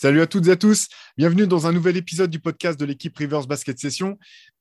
Salut à toutes et à tous. Bienvenue dans un nouvel épisode du podcast de l'équipe Rivers Basket Session.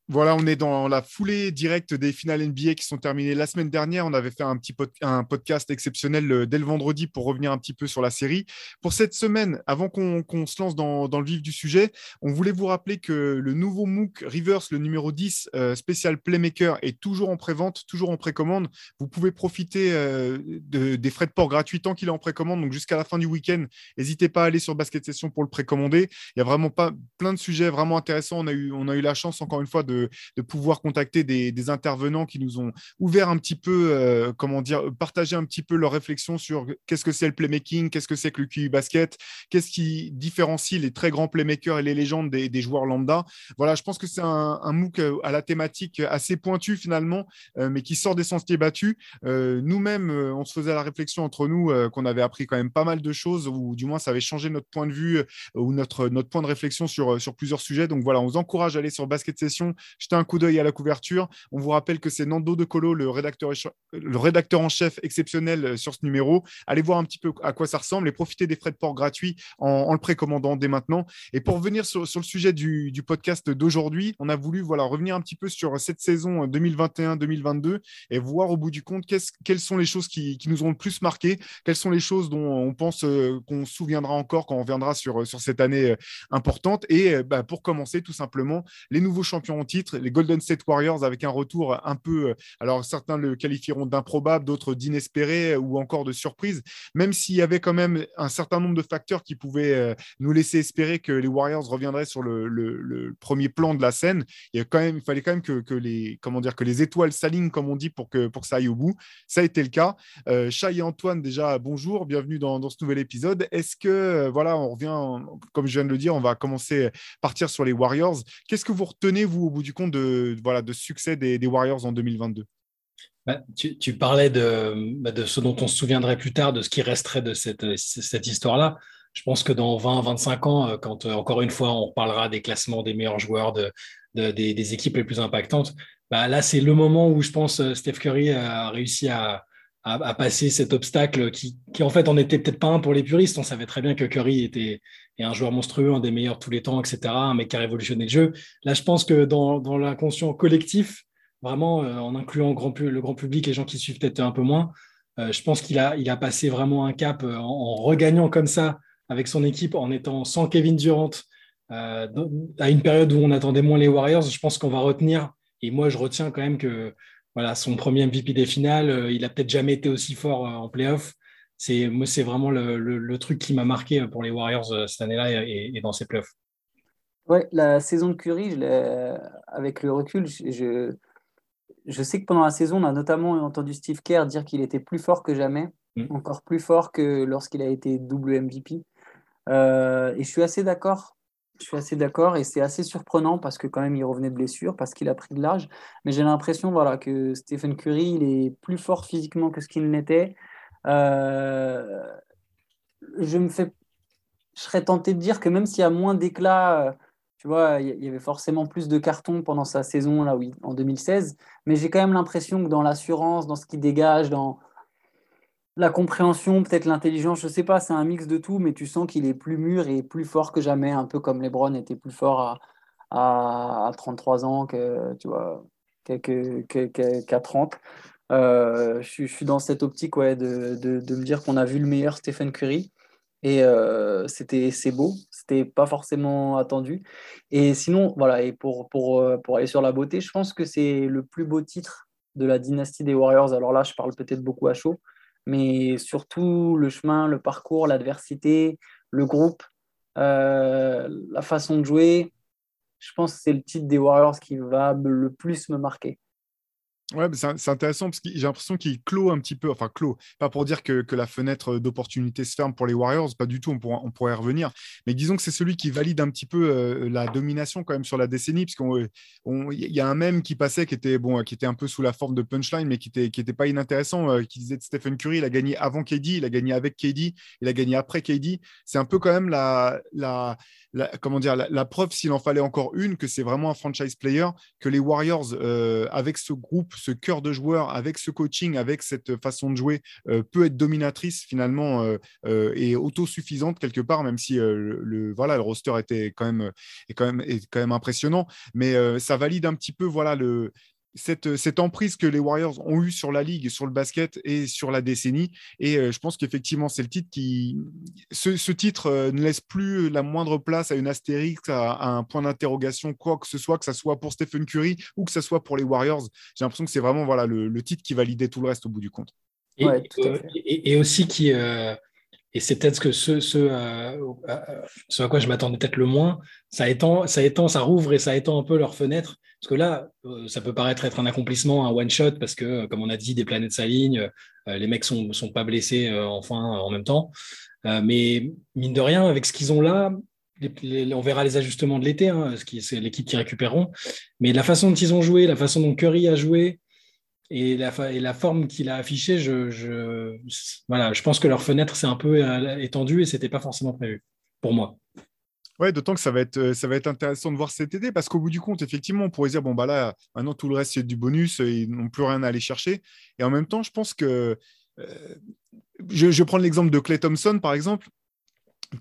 Voilà, on est dans la foulée directe des finales NBA qui sont terminées la semaine dernière. On avait fait un petit podcast exceptionnel euh, dès le vendredi pour revenir un petit peu sur la série. Pour cette semaine, avant qu'on se lance dans, le vif du sujet, on voulait vous rappeler que le nouveau MOOC Rivers, le numéro 10, euh, spécial Playmaker, est toujours en prévente, toujours en précommande. Vous pouvez profiter euh, des frais de port gratuits tant qu'il est en précommande, donc jusqu'à la fin du week-end. N'hésitez pas à aller sur Basket Session pour le précommander. Il y a vraiment pas plein de sujets vraiment intéressants. On a eu la chance, encore une fois, de de, pouvoir contacter des, intervenants qui nous ont ouvert un petit peu, euh, comment dire, partager un petit peu leurs réflexions sur qu'est-ce que c'est le playmaking, qu'est-ce que c'est que le QI basket, qu'est-ce qui différencie les très grands playmakers et les légendes des, joueurs lambda. Voilà, je pense que c'est un, MOOC euh, à la thématique assez pointue finalement, euh, mais qui sort des sentiers battus. Nous-mêmes, on se faisait la réflexion entre nous qu'on avait appris quand même pas mal de choses, ou du moins ça avait changé notre point de vue ou notre, notre point de réflexion sur, sur plusieurs sujets. Donc voilà, on vous encourage à aller sur Basket Session, Jetez un coup d'œil à la couverture. On vous rappelle que c'est Nando De Colo, le rédacteur, le rédacteur en chef exceptionnel euh, sur ce numéro. Allez voir un petit peu à quoi ça ressemble et profitez des frais de port gratuits en, le précommandant dès maintenant. Et pour revenir sur, le sujet du, podcast d'aujourd'hui, on a voulu voilà, revenir un petit peu sur cette saison 2021-2022 euh, et voir au bout du compte quelles sont les choses qui, nous ont le plus marqué, quelles sont les choses dont on pense euh, qu'on se souviendra encore quand on reviendra sur, sur cette année importante. Et bah, pour commencer, tout simplement, les nouveaux champions en les Golden State Warriors avec un retour un peu, euh, alors certains le qualifieront d'improbable, d'autres d'inespéré euh, ou encore de surprise, même s'il y avait quand même un certain nombre de facteurs qui pouvaient euh, nous laisser espérer que les Warriors reviendraient sur le, premier plan de la scène. Il, y a quand même, fallait quand même que, les, comment dire, que les étoiles s'alignent, comme on dit, pour que, pour ça aille au bout. Ça a été le cas. Euh, et Antoine, déjà, bonjour, bienvenue dans, ce nouvel épisode. Est-ce que, voilà, on revient, comme je viens de le dire, on va commencer à partir sur les Warriors. Qu'est-ce que vous retenez, vous, au bout du compte de, voilà, de succès des, Warriors en 2022 bah, tu, parlais de, bah, de, ce dont on se souviendrait plus tard, de ce qui resterait de cette, cette histoire-là. Je pense que dans 20-25 ans, euh, quand euh, encore une fois on parlera des classements des meilleurs joueurs, de, des, équipes les plus impactantes, bah, là c'est le moment où je pense euh, Steph Curry a réussi à, à, passer cet obstacle qui, qui en fait en était peut-être pas un pour les puristes. On savait très bien que Curry était, est un joueur monstrueux, un des meilleurs tous les temps, etc. Un mec qui a révolutionné le jeu. Là, je pense que dans, dans l'inconscient collectif, vraiment euh, en incluant le grand public, les gens qui suivent peut-être un peu moins, euh, je pense qu'il a, il a passé vraiment un cap euh, en, regagnant comme ça avec son équipe, en étant sans Kevin Durant, à une période où on attendait moins les Warriors. Je pense qu'on va retenir, et moi je retiens quand même que voilà, son premier MVP des finales, il a peut-être jamais été aussi fort en playoff c'est moi c'est vraiment le, truc qui m'a marqué pour les Warriors euh, cette année-là et, dans ces playoffs. Ouais, la saison de Curry, avec le recul, je, je sais que pendant la saison, on a notamment entendu Steve Kerr dire qu'il était plus fort que jamais, mm. encore plus fort que lorsqu'il a été double MVP. Euh, et je suis assez d'accord. Je suis assez d'accord et c'est assez surprenant parce que quand même il revenait de blessure, parce qu'il a pris de l'âge. Mais j'ai l'impression voilà, que Stephen Curry, il est plus fort physiquement que ce qu'il n'était. Euh, je me fais, je serais tenté de dire que même s'il y a moins d'éclat, tu vois, il y avait forcément plus de cartons pendant sa saison là, oui, en 2016. Mais j'ai quand même l'impression que dans l'assurance, dans ce qui dégage, dans la compréhension, peut-être l'intelligence, je sais pas, c'est un mix de tout, mais tu sens qu'il est plus mûr et plus fort que jamais, un peu comme LeBron était plus fort à, à, 33 ans que, qu'à 30. Euh, je, suis dans cette optique de, me dire qu'on a vu le meilleur Stephen Curry. Et euh, c'était c'est beau, c'était pas forcément attendu. Et sinon, voilà, et euh, pour aller sur la beauté, je pense que c'est le plus beau titre de la dynastie des Warriors. Alors là, je parle peut-être beaucoup à chaud, mais surtout le chemin, le parcours, l'adversité, le groupe, la façon de jouer. Je pense que c'est le titre des Warriors qui va le plus me marquer. Ouais, c'est intéressant parce que j'ai l'impression qu'il clôt un petit peu, enfin clôt, pas pour dire que, la fenêtre d'opportunité se ferme pour les Warriors, pas du tout, on, pourra, on pourrait revenir, mais disons que c'est celui qui valide un petit peu la domination quand même sur la décennie, parce qu'il y a un même qui passait qui était, bon, qui était un peu sous la forme de punchline, mais qui n'était qui était pas inintéressant, qui disait de Stephen Curry, il a gagné avant KD, il a gagné avec KD, il a gagné après KD. C'est un peu quand même la, la, comment dire, la, preuve, s'il en fallait encore une, que c'est vraiment un franchise player, que les Warriors, euh, avec ce groupe ce cœur de joueur, avec ce coaching, avec cette façon de jouer, peut être dominatrice finalement et autosuffisante quelque part, même si le, voilà, le roster était quand même, est quand même, est quand même impressionnant. Mais ça valide un petit peu voilà, le, cette, emprise que les Warriors ont eue sur la ligue, sur le basket et sur la décennie. Et euh, je pense qu'effectivement, c'est le titre qui. Ce, titre euh, ne laisse plus la moindre place à une astérix, à, un point d'interrogation, quoi que ce soit, que ce soit pour Stephen Curry ou que ce soit pour les Warriors. J'ai l'impression que c'est vraiment voilà, le, titre qui validait tout le reste au bout du compte. Et, euh, aussi qui. Et c'est peut-être que ce, ce, ce, à quoi je m'attendais peut-être le moins, ça étend, ça étend, ça rouvre et ça étend un peu leur fenêtre parce que là, euh, ça peut paraître être un accomplissement, un one-shot, parce que, euh, comme on a dit, des planètes s'alignent, euh, les mecs ne sont, pas blessés enfin en même temps. mais mine de rien, avec ce qu'ils ont là, on verra les ajustements de l'été, hein, c'est l'équipe qui récupéreront. Mais la façon dont ils ont joué, la façon dont Curry a joué, et la, forme qu'il a affichée, je, je pense que leur fenêtre s'est un peu étendue et ce n'était pas forcément prévu pour moi. Ouais, d'autant que ça va, être, euh, ça va être intéressant de voir cet été parce qu'au bout du compte, effectivement, on pourrait dire bon, bah là, maintenant tout le reste, c'est du bonus, euh, ils n'ont plus rien à aller chercher. Et en même temps, je pense que. Euh, je, je, prends l'exemple de Clay Thompson, par exemple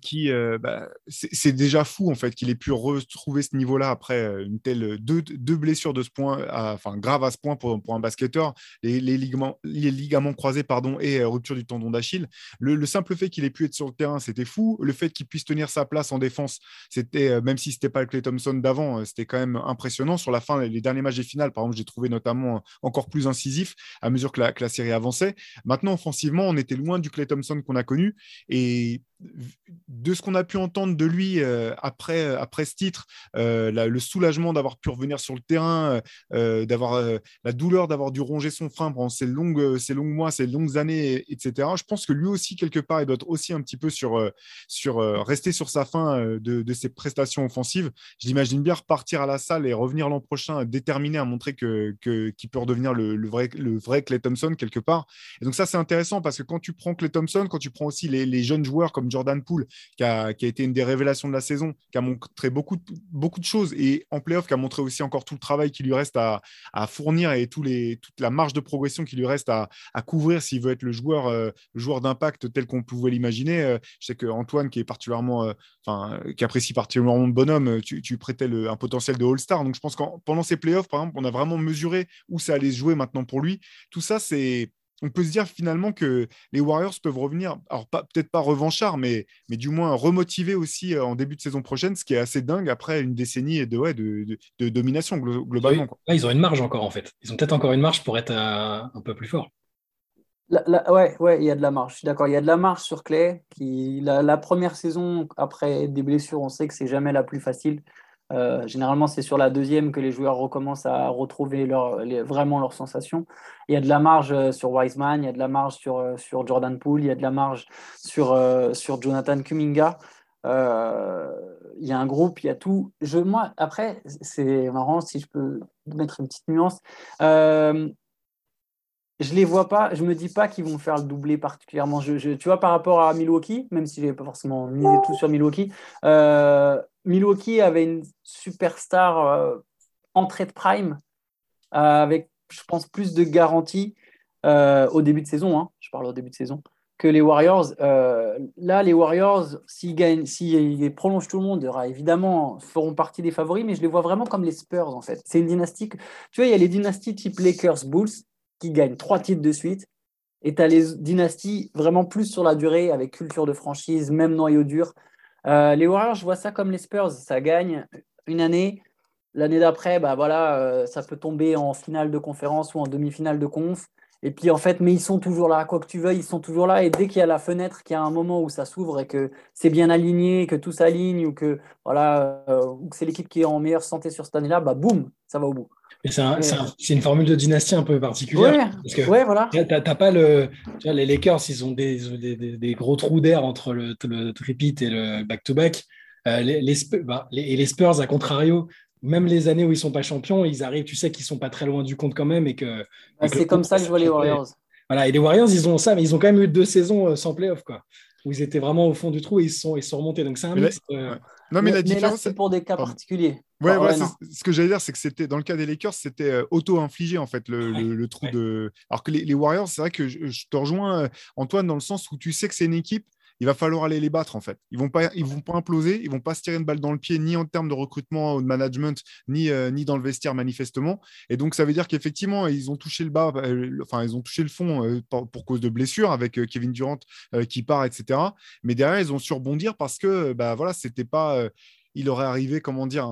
qui euh, bah, c'est déjà fou en fait qu'il ait pu retrouver ce niveau-là après euh, une telle deux, deux, blessures de ce point, enfin grave à ce point pour, pour un basketteur, les, ligaments, les ligaments croisés pardon et euh, rupture du tendon d'Achille. Le, simple fait qu'il ait pu être sur le terrain, c'était fou. Le fait qu'il puisse tenir sa place en défense, c'était même si c'était pas le Clay Thompson d'avant, c'était quand même impressionnant. Sur la fin, les derniers matchs des finales, par exemple, j'ai trouvé notamment encore plus incisif à mesure que la, que la série avançait. Maintenant, offensivement, on était loin du Clay Thompson qu'on a connu et de ce qu'on a pu entendre de lui euh, après, euh, après ce titre, euh, le soulagement d'avoir pu revenir sur le terrain, d'avoir la douleur d'avoir dû ronger son frein pendant ces longues, ces longs mois, ces longues années, etc. Je pense que lui aussi, quelque part, il doit aussi un petit peu sur, sur rester sur sa fin de, ses prestations offensives. Je l'imagine bien repartir à la salle et revenir l'an prochain déterminé à montrer qu'il que, peut redevenir le, vrai, le vrai Clay Thompson quelque part. Et donc ça, c'est intéressant parce que quand tu prends Clay Thompson, quand tu prends aussi les, les jeunes joueurs comme Jordan Poole, qui a, été une des révélations de la saison, qui a montré beaucoup, de choses et en playoff, qui a montré aussi encore tout le travail qui lui reste à, fournir et toute la marge de progression qui lui reste à, couvrir s'il veut être le joueur, euh, joueur d'impact tel qu'on pouvait l'imaginer. Euh, je sais que Antoine, qui est particulièrement, euh, enfin, qui apprécie particulièrement le bonhomme, tu, tu prêtais un potentiel de All-Star. Donc je pense que pendant ces playoffs, par exemple, on a vraiment mesuré où ça allait se jouer maintenant pour lui. Tout ça, c'est on peut se dire finalement que les Warriors peuvent revenir, alors peut-être pas revanchard, mais, mais du moins remotivés aussi euh, en début de saison prochaine, ce qui est assez dingue après une décennie de, ouais, de, domination globalement. Là, ils ont une marge encore en fait. Ils ont peut-être encore une marge pour être euh, un peu plus forts. ouais, ouais, il y a de la marge. Je suis d'accord. Il y a de la marge sur Clay. Qui, la, première saison, après des blessures, on sait que c'est jamais la plus facile. Euh, généralement, c'est sur la deuxième que les joueurs recommencent à retrouver vraiment leurs sensations. Il y a de la marge euh, sur Wiseman, il y a de la marge sur, euh, sur Jordan Poole, il y a de la marge sur, Jonathan Kuminga. il y a un groupe, il y a tout. Moi, après, c'est marrant si je peux mettre une petite nuance je les vois pas, je me dis pas qu'ils vont faire le doublé particulièrement. Je, tu vois, par rapport à Milwaukee, même si je pas forcément misé tout sur Milwaukee, euh, Milwaukee avait une superstar euh, entrée de prime euh, avec, je pense, plus de garanties au début de saison. Hein, je parle au début de saison que les Warriors. là, les Warriors, s'ils gagnent, s'ils prolongent tout le monde, évidemment, feront partie des favoris, mais je les vois vraiment comme les Spurs en fait. C'est une dynastie. Tu vois, il y a les dynasties type Lakers, Bulls qui gagnent trois titres de suite. Et tu as les dynasties vraiment plus sur la durée, avec culture de franchise, même noyau dur. Euh, les Warriors, je vois ça comme les Spurs. Ça gagne une année. L'année d'après, bah voilà, euh, ça peut tomber en finale de conférence ou en demi-finale de conf. Et puis en fait, mais ils sont toujours là, quoi que tu veuilles, ils sont toujours là. Et dès qu'il y a la fenêtre, qu'il y a un moment où ça s'ouvre et que c'est bien aligné, que tout s'aligne ou que voilà, euh, ou que c'est l'équipe qui est en meilleure santé sur cette année-là, bah boum, ça va au bout. C'est une formule de dynastie un peu particulière. Ouais, parce que ouais, voilà. Tu n'as pas le. Tu vois, les Lakers, ils ont des, des, des gros trous d'air entre le, le tripit et le back-to-back. Euh, les, bah, les, et les Spurs, à contrario, même les années où ils sont pas champions, ils arrivent, tu sais qu'ils sont pas très loin du compte quand même. et que, c'est comme ça que je vois les Warriors. Voilà, et les Warriors, ils ont ça, mais ils ont quand même eu deux saisons euh, sans playoff. Quoi. où ils étaient vraiment au fond du trou et ils sont, ils sont remontés. Donc c'est un mix. Non, mais, la différence. c'est pour des cas particuliers. Ouais, ce que j'allais dire, c'est que c'était dans le cas des Lakers, c'était euh, auto-infligé en fait le, trou de. Alors que les, Warriors, c'est vrai que je, te rejoins euh, Antoine dans le sens où tu sais que c'est une équipe il va falloir aller les battre en fait. Ils vont pas, ils vont pas imploser, ils vont pas se tirer une balle dans le pied ni en termes de recrutement ou de management, ni, euh, ni dans le vestiaire manifestement. Et donc ça veut dire qu'effectivement ils ont touché le bas, euh, enfin ils ont touché le fond euh, pour, cause de blessures avec Kevin Durant qui part, etc. Mais derrière ils ont su rebondir parce que bah voilà c'était pas, il aurait arrivé comment dire.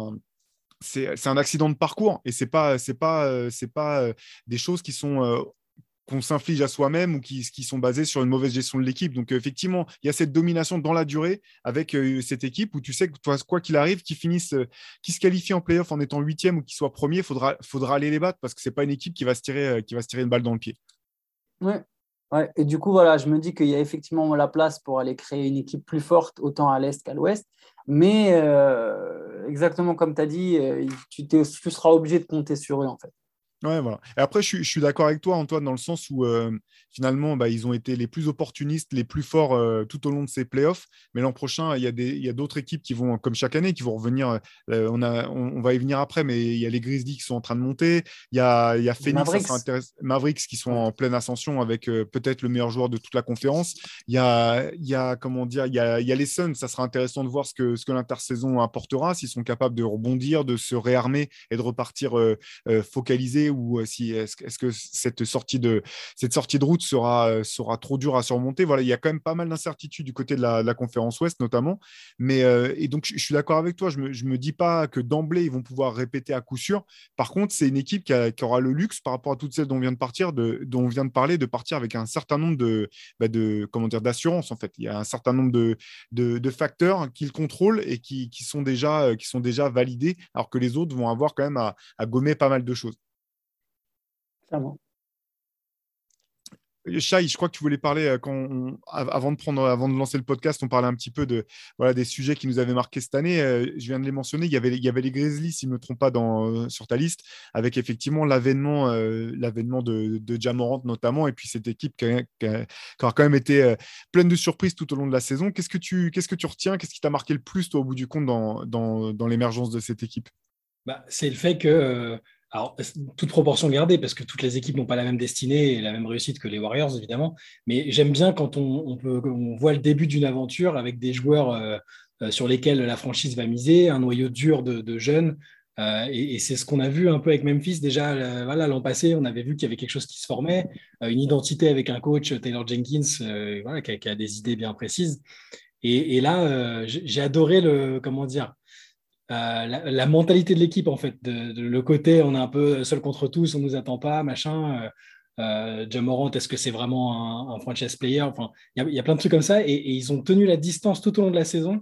c'est un accident de parcours et c'est pas c'est pas c'est pas des choses qui sont qu'on s'inflige à soi-même ou qui, sont basés sur une mauvaise gestion de l'équipe. Donc, effectivement, il y a cette domination dans la durée avec euh, cette équipe où tu sais que quoi qu'il arrive, qu'ils finissent, euh, qui se qualifient en playoff en étant huitième ou qu'ils soient premier, il faudra, aller les battre parce que ce n'est pas une équipe qui va, se tirer, euh, qui va se tirer une balle dans le pied. Ouais. ouais. Et du coup, voilà, je me dis qu'il y a effectivement la place pour aller créer une équipe plus forte, autant à l'Est qu'à l'Ouest. Mais exactement comme tu as dit, tu, tu seras obligé de compter sur eux, en fait. Ouais, voilà. Et après, je, suis d'accord avec toi, Antoine, dans le sens où euh, finalement, bah, ils ont été les plus opportunistes, les plus forts euh, tout au long de ces playoffs. Mais l'an prochain, il y a, d'autres équipes qui vont, comme chaque année, qui vont revenir. Euh, on, a, on, va y venir après, mais il y a les Grizzlies qui sont en train de monter. Il y a, il y a Phoenix, Mavericks. Mavericks qui sont en pleine ascension avec peut-être le meilleur joueur de toute la conférence. Il y a, il y a comment dire, il y a, il y a les Suns. Ça sera intéressant de voir ce que, ce que l'intersaison apportera, s'ils sont capables de rebondir, de se réarmer et de repartir focalisés ou euh, si est-ce, que cette sortie de cette sortie de route sera euh, sera trop dure à surmonter? Voilà, il y a quand même pas mal d'incertitudes du côté de la, conférence Ouest notamment. Mais euh, et donc je, suis d'accord avec toi. Je me me dis pas que d'emblée ils vont pouvoir répéter à coup sûr. Par contre, c'est une équipe qui, aura le luxe par rapport à toutes celles dont on vient de partir, de, dont on vient de parler, de partir avec un certain nombre de, bah, de comment dire d'assurance en fait. Il y a un certain nombre de, de, facteurs qu'ils contrôlent et qui, sont déjà qui sont déjà validés, alors que les autres vont avoir quand même à, à gommer pas mal de choses. Chai, je crois que tu voulais parler euh, quand avant de prendre, avant de lancer le podcast, on parlait un petit peu de voilà des sujets qui nous avaient marqué cette année. Euh, je viens de les mentionner. Il y avait, il y avait les Grizzlies, si je me trompe pas, dans, euh, sur ta liste, avec effectivement l'avènement, l'avènement de, de Jamorant notamment, et puis cette équipe qui a, quand même été pleine de surprises tout au long de la saison. Qu'est-ce que tu, qu'est-ce que tu retiens? Qu'est-ce qui t'a marqué le plus toi, au bout du compte dans, dans, dans l'émergence de cette équipe? Bah, c'est le fait que alors, toute proportion gardée, parce que toutes les équipes n'ont pas la même destinée et la même réussite que les Warriors, évidemment. Mais j'aime bien quand on, voit le début d'une aventure avec des joueurs euh, euh, sur lesquels la franchise va miser, un noyau dur de, jeunes. Euh, et, c'est ce qu'on a vu un peu avec Memphis. Déjà, l'an passé, on avait vu qu'il y avait quelque chose qui se formait, une identité avec un coach, Taylor Jenkins, voilà, qui, a, des idées bien précises. Et, et là, j'ai adoré le, comment dire, euh, la, mentalité de l'équipe, en fait, le côté on est un peu seul contre tous, on ne nous attend pas, machin. Euh, euh est-ce que c'est vraiment un, franchise player? Enfin, il y, a plein de trucs comme ça, et, ils ont tenu la distance tout au long de la saison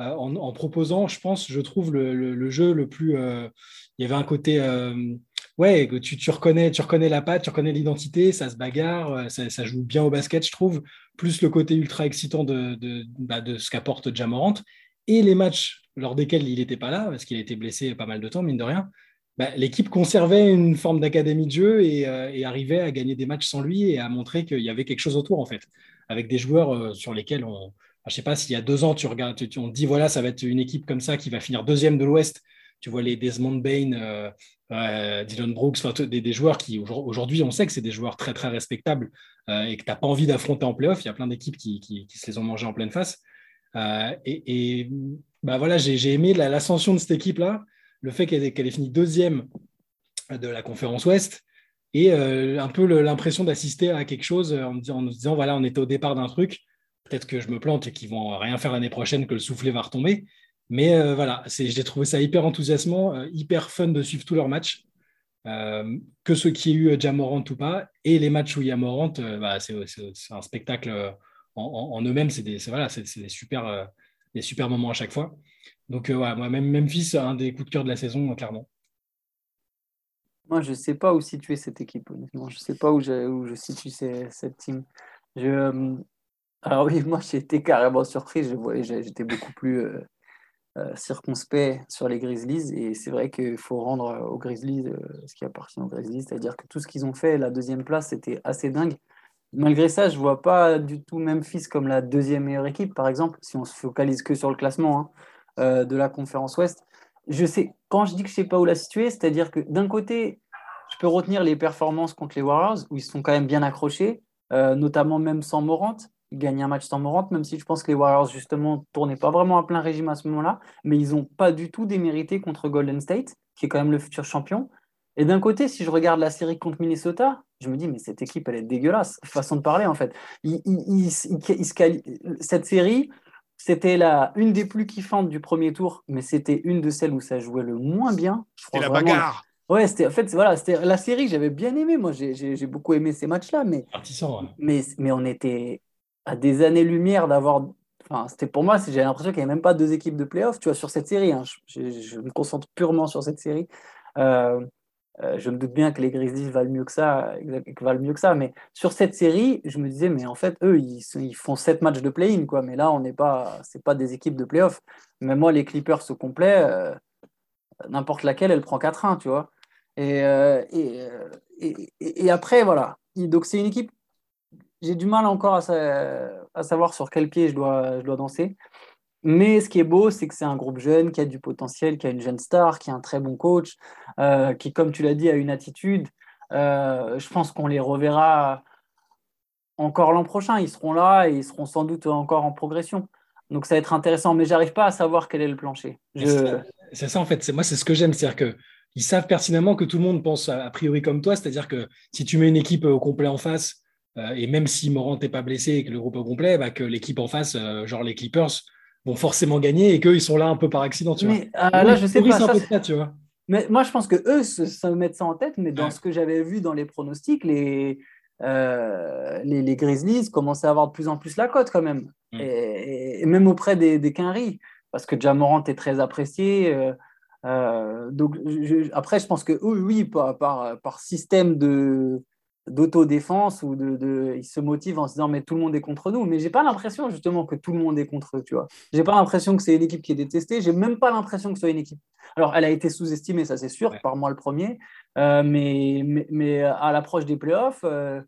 euh, en, proposant, je pense, je trouve le, jeu le plus. Il y avait un côté, ouais, tu, tu, reconnais, tu reconnais la patte, tu reconnais l'identité, ça se bagarre, ça, joue bien au basket, je trouve. Plus le côté ultra excitant de, de, bah, de ce qu'apporte Jamorant et les matchs lors desquels il n'était pas là, parce qu'il a été blessé pas mal de temps, mine de rien, bah, l'équipe conservait une forme d'académie de jeu euh, et, arrivait à gagner des matchs sans lui et à montrer qu'il y avait quelque chose autour, en fait, avec des joueurs euh, sur lesquels on. je ne sais pas s'il y a deux ans, tu regardes, on te dit voilà, ça va être une équipe comme ça qui va finir deuxième de l'Ouest. Tu vois les Desmond Bain, euh, Dylan Brooks, des, joueurs qui aujourd'hui, on sait que c'est des joueurs très très respectables et que tu n'as pas envie d'affronter en playoff. Il y a plein d'équipes qui, qui, se les ont mangés en pleine face. Et, bah voilà, j'ai aimé l'ascension de cette équipe-là, le fait qu'elle ait, fini deuxième de la conférence Ouest et euh, un peu l'impression d'assister à quelque chose en, en, disant voilà, on était au départ d'un truc, peut-être que je me plante et qu'ils vont rien faire l'année prochaine, que le soufflet va retomber. Mais euh, voilà, j'ai trouvé ça hyper enthousiasmant, euh, hyper fun de suivre tous leurs matchs, que ceux qui aient eu Jamorant ou pas, et les matchs où il y a Morant, c'est un spectacle en, eux-mêmes, c'est des, voilà, des super moments à chaque fois. Donc, euh, moi, même Memphis, un des coups de cœur de la saison, clairement. Moi, je ne sais pas où situer cette équipe, honnêtement. Je ne sais pas où je, situe cette team. Je, euh, alors oui, moi, j'ai été carrément surpris. J'étais beaucoup plus euh, circonspect sur les Grizzlies. Et c'est vrai qu'il faut rendre aux Grizzlies ce qui appartient aux Grizzlies. C'est-à-dire que tout ce qu'ils ont fait, la deuxième place, c'était assez dingue. Malgré ça, je ne vois pas du tout Memphis comme la deuxième meilleure équipe, par exemple, si on se focalise que sur le classement hein, euh, de la conférence Ouest. Je sais, quand je dis que je ne sais pas où la situer, c'est-à-dire que d'un côté, je peux retenir les performances contre les Warriors, où ils sont quand même bien accrochés, euh, notamment même sans Morant. Ils gagnent un match sans Morant, même si je pense que les Warriors, justement, ne tournaient pas vraiment à plein régime à ce moment-là, mais ils n'ont pas du tout démérité contre Golden State, qui est quand même le futur champion. Et d'un côté, si je regarde la série contre Minnesota, je me dis, mais cette équipe, elle est dégueulasse. Façon de parler, en fait. cette série, c'était la, une des plus kiffantes du premier tour, mais c'était une de celles où ça jouait le moins bien. C'était la bagarre. Ouais, c'était en fait, voilà, c'était la série, j'avais bien aimé. Moi, j'ai beaucoup aimé ces matchs-là, mais, mais, mais on était à des années-lumière d'avoir. Enfin, c'était pour moi, j'ai l'impression qu'il n'y avait même pas deux équipes de playoffs, tu vois, sur cette série. Hein. Je, me concentre purement sur cette série. Euh, euh, je me doute bien que les Grizzlies valent mieux que ça, valent mieux que ça, mais sur cette série, je me disais, mais en fait, eux, ils, font sept matchs de play-in, quoi. Mais là, on n'est pas, c'est pas des équipes de play-off. Mais moi, les Clippers au complet, euh, n'importe laquelle, elle prend 4-1, tu vois. Et, euh, après, voilà. Donc, c'est une équipe. J'ai du mal encore à, à, savoir sur quel pied je dois, je dois danser. Mais ce qui est beau, c'est que c'est un groupe jeune qui a du potentiel, qui a une jeune star, qui a un très bon coach, euh, qui, comme tu l'as dit, a une attitude. Euh, je pense qu'on les reverra encore l'an prochain. Ils seront là et ils seront sans doute encore en progression. Donc ça va être intéressant, mais j'arrive pas à savoir quel est le plancher. C'est ça en fait. Moi, c'est ce que j'aime, c'est-à-dire qu'ils savent pertinemment que tout le monde pense a priori comme toi, c'est-à-dire que si tu mets une équipe au complet en face, euh, et même si Morant n'est pas blessé et que le groupe est au complet, bah, que l'équipe en face, genre les Clippers, vont forcément gagner et qu'eux, ils sont là un peu par accident. Tu mais, vois. Euh, là, je sais pas. Ça, tu vois. Mais moi, je pense que eux se, mettent ça en tête, mais dans ce que j'avais vu dans les pronostics, les, euh, les, les, Grizzlies commençaient à avoir de plus en plus la cote quand même. Mm. Et, même auprès des, des Quinry, parce que Jamorant est très apprécié. Euh, euh donc, après, je pense que oui, oui par, par, par système de, d'autodéfense ou de, de, ils se motivent en se disant mais tout le monde est contre nous. Mais j'ai pas l'impression justement que tout le monde est contre eux tu vois. J'ai pas l'impression que c'est une équipe qui est détestée. J'ai même pas l'impression que ce soit une équipe. Alors elle a été sous-estimée ça c'est sûr par moi le premier. Euh, mais, mais, mais, à l'approche des playoffs euh,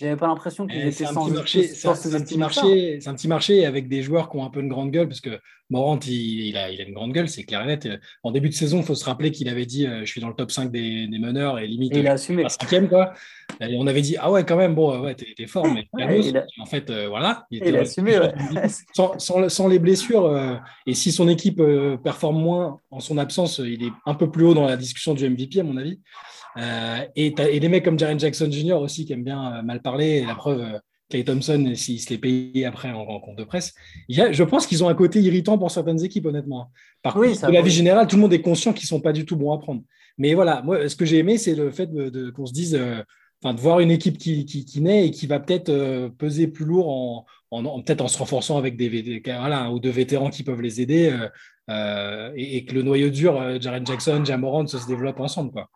j'avais pas l'impression qu'ils étaient sans c'est un, petit marché, c'est un petit marché avec des joueurs qui ont un peu une grande gueule parce que Morant il, a, il a une grande gueule, c'est clair et net. En début de saison, il faut se rappeler qu'il avait dit euh, je suis dans le top 5 des, des meneurs et limite il a assumé. cinquième quoi. Et on avait dit ah ouais quand même bon ouais t'es, fort mais en fait euh, voilà il, a assumé sans, sans, sans, les blessures euh, et si son équipe performe moins en son absence, il est un peu plus haut dans la discussion du MVP à mon avis. Euh, et, et, des mecs comme Jaren Jackson Jr. aussi qui aiment bien euh, mal parler. la preuve, euh, Clay Thompson, s'il se l'est payé après en, compte de presse. je pense qu'ils ont un côté irritant pour certaines équipes, honnêtement. Par contre, de la vie générale, tout le monde est conscient qu'ils ne sont pas du tout bons à prendre. Mais voilà, moi, ce que j'ai aimé, c'est le fait de, qu'on se dise, enfin, de voir une équipe qui, qui, naît et qui va peut-être peser plus lourd en, en peut-être en se renforçant avec des, voilà, ou deux vétérans qui peuvent les aider et, que le noyau dur, Jaren Jackson, Jamorant, se développe ensemble. Quoi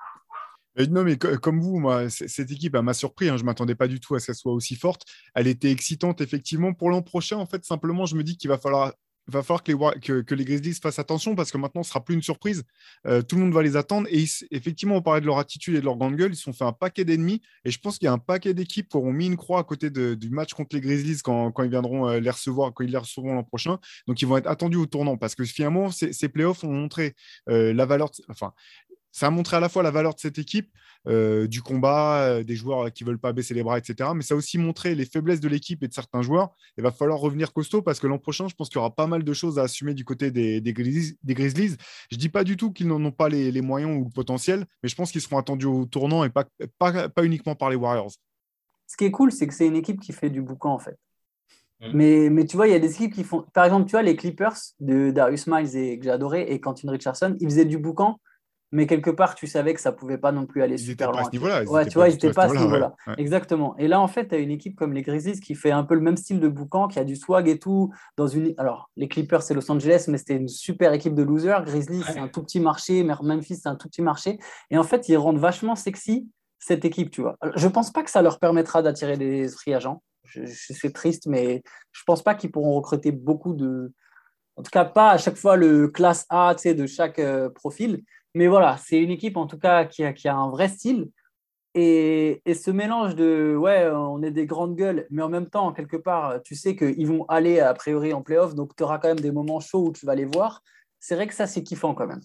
non, mais comme vous, moi, cette équipe, m'a surpris. Hein. je ne m'attendais pas du tout à ce qu'elle soit aussi forte. Elle était excitante, effectivement. Pour l'an prochain, en fait, simplement, je me dis qu'il va falloir, va falloir que, les, Grizzlies fassent attention parce que maintenant, ce ne sera plus une surprise. Euh, tout le monde va les attendre. Et effectivement, on parlait de leur attitude et de leur grande gueule. Ils se sont fait un paquet d'ennemis. Et je pense qu'il y a un paquet d'équipes qui auront mis une croix à côté du match contre les Grizzlies quand, ils viendront euh, les recevoir, quand ils les recevront l'an prochain. Donc, ils vont être attendus au tournant parce que finalement, ces, playoffs ont montré euh, la valeur. Enfin, ça a montré à la fois la valeur de cette équipe, euh, du combat, euh, des joueurs qui ne veulent pas baisser les bras, etc. Mais ça a aussi montré les faiblesses de l'équipe et de certains joueurs. Il va falloir revenir costaud parce que l'an prochain, je pense qu'il y aura pas mal de choses à assumer du côté des, des, Grizzlies, Je ne dis pas du tout qu'ils n'en ont pas les, moyens ou le potentiel, mais je pense qu'ils seront attendus au tournant et pas, pas, pas uniquement par les Warriors. Ce qui est cool, c'est que c'est une équipe qui fait du boucan en fait. Mais, mais, tu vois, il y a des équipes qui font. Par exemple, tu vois, les Clippers de Darius Miles et que j'ai adoré et Quentin Richardson, ils faisaient du boucan mais quelque part, tu savais que ça pouvait pas non plus aller super loin. Ouais, tu vois, ils n'étaient pas à ce niveau-là. Exactement. Et là, en fait, tu as une équipe comme les Grizzlies qui fait un peu le même style de boucan, qui a du swag et tout. Dans une... Alors, les Clippers, c'est Los Angeles, mais c'était une super équipe de losers. Grizzlies, c'est un tout petit marché. Memphis, c'est un tout petit marché. Et en fait, ils rendent vachement sexy cette équipe, tu vois. Je pense pas que ça leur permettra d'attirer des free agents. Je, suis triste, mais je pense pas qu'ils pourront recruter beaucoup de. En tout cas, pas à chaque fois le classe A de chaque euh, profil. Mais voilà, c'est une équipe en tout cas qui a, qui a un vrai style. et, ce mélange de ouais, on est des grandes gueules, mais en même temps, quelque part, tu sais qu'ils vont aller a priori en playoff, donc tu auras quand même des moments chauds où tu vas les voir. C'est vrai que ça, c'est kiffant quand même.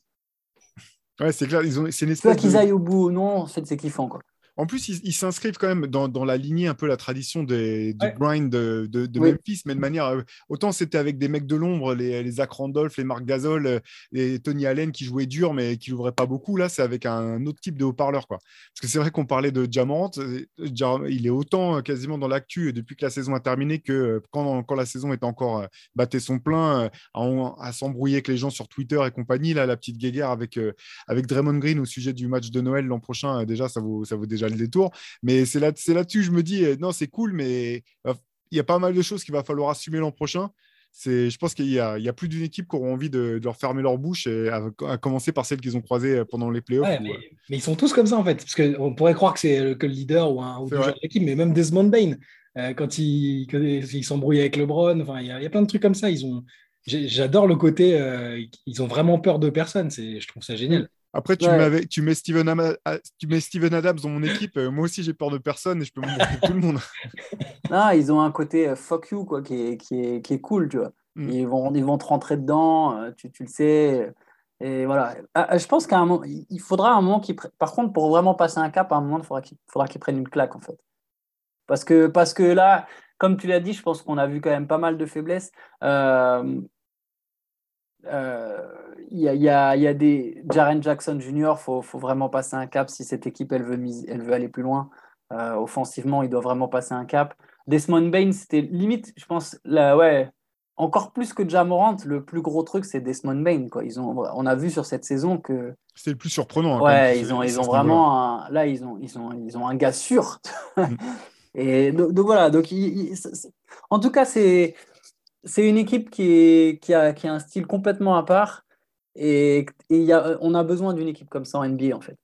Ouais, c'est clair. Ils ont, c'est une espèce qu'ils aillent au bout ou non, fait, c'est kiffant. Quoi. En plus, ils s'inscrivent quand même dans, la lignée un peu la tradition des, du grind de, Memphis, mais de manière. Euh, autant c'était avec des mecs de l'ombre, les, les Zach Randolph, les Marc Gasol, euh, les Tony Allen qui jouaient dur, mais qui n'ouvraient pas beaucoup. Là, c'est avec un autre type de haut-parleur. Quoi. Parce que c'est vrai qu'on parlait de Jamorant. Euh, il est autant quasiment dans l'actu depuis que la saison a terminé que quand, quand la saison est encore battait son plein, à, s'embrouiller avec les gens sur Twitter et compagnie. Là, la petite guéguerre avec, avec Draymond Green au sujet du match de Noël l'an prochain, déjà, ça vaut, ça vaut déjà le détour. Mais c'est là, c'est là-dessus je me dis, euh, non, c'est cool, mais euh, il y a pas mal de choses qu'il va falloir assumer l'an prochain. C'est, je pense qu'il y a, il y a plus d'une équipe qui aura envie de, leur fermer leur bouche, et à, commencer par celles qu'ils ont croisées euh, pendant les playoffs. mais, ils sont tous comme ça en fait, parce qu'on pourrait croire que c'est que le leader ou un ou l'équipe, mais même Desmond Bain, quand il, il s'embrouille avec LeBron, enfin, il y, a, il y, a plein de trucs comme ça. Ils ont, j'adore le côté, ils ont vraiment peur de personne. C'est, je trouve ça génial. Après, tu, tu, mets Steven tu mets Steven Adams dans mon équipe. Euh, moi aussi, j'ai peur de personne et je peux montrer tout le monde. non, ils ont un côté euh, fuck you quoi, qui, est, qui, est, qui est cool. Tu vois. Mm. Ils, vont, ils vont te rentrer dedans, euh, tu, tu le sais. Et voilà. Ah, ah, je pense qu'à un moment, il faudra un moment qui. Par contre, pour vraiment passer un cap, à un moment, il faudra qu'ils faudra prennent une claque en fait. Parce que, parce que là, comme tu l'as dit, je pense qu'on a vu quand même pas mal de faiblesses. Euh, il y, a, des Jaren Jackson Jr. faut, faut vraiment passer un cap si cette équipe elle veut, elle veut aller plus loin. Euh, offensivement, il doit vraiment passer un cap. Desmond Bain, c'était limite, je pense, là, ouais, encore plus que Jamorant, le plus gros truc, c'est Desmond Bain. Quoi. Ils ont, on a vu sur cette saison que. C'est le plus surprenant. Hein, ouais, ils ont, ils ont vraiment un, là, ils ont, ils, ont, ils ont un gars sûr. Mm. Et donc, voilà, donc, en tout cas, c'est c'est une équipe qui, est, qui, a, qui a un style complètement à part. Et, y a, on a besoin d'une équipe comme ça en NBA, en fait.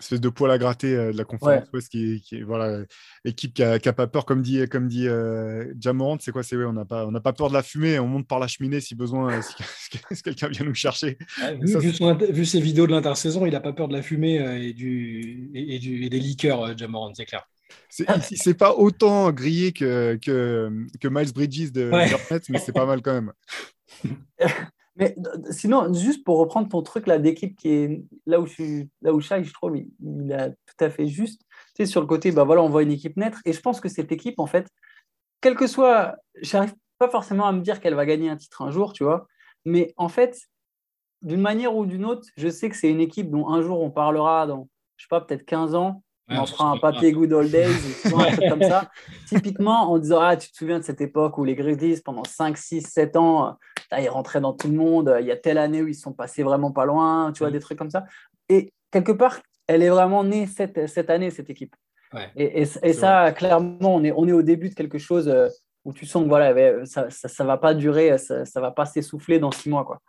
Espèce de poil à gratter euh, de la conférence qui, qui, voilà, équipe qui n'a a pas peur, comme dit, comme dit euh, Jamorant, c'est quoi C'est on n'a pas, on pas peur de la fumée, on monte par la cheminée si besoin, si, quelqu'un vient nous chercher. vu, ses vidéos de l'intersaison, il n'a pas peur de la fumée euh, et, du, et, du, et des liqueurs, Jamorant, c'est clair. C'est pas autant grillé que, que, que Miles Bridges de ouais. mais c'est pas mal quand même. Mais sinon, juste pour reprendre ton truc là d'équipe qui est là où je suis, là où je trouve il, a tout à fait juste. Tu sais, sur le côté, bah voilà, on voit une équipe naître et je pense que cette équipe, en fait, quel que soit, j'arrive pas forcément à me dire qu'elle va gagner un titre un jour, tu vois, mais en fait, d'une manière ou d'une autre, je sais que c'est une équipe dont un jour on parlera dans, je sais pas, peut-être 15 ans on prend un papier Good Old Days, un truc comme ça. Typiquement, en disant Ah, tu te souviens de cette époque où les Grizzlies, pendant 5, 6, 7 ans, ils rentraient dans tout le monde. Il y a telle année où ils sont passés vraiment pas loin, tu vois, mm. des trucs comme ça. Et quelque part, elle est vraiment née cette, cette année, cette équipe. Et, et, ça, clairement, on est, on est au début de quelque chose euh, où tu sens que voilà, ça ne va pas durer, ça ne va pas s'essouffler dans 6 mois. Quoi.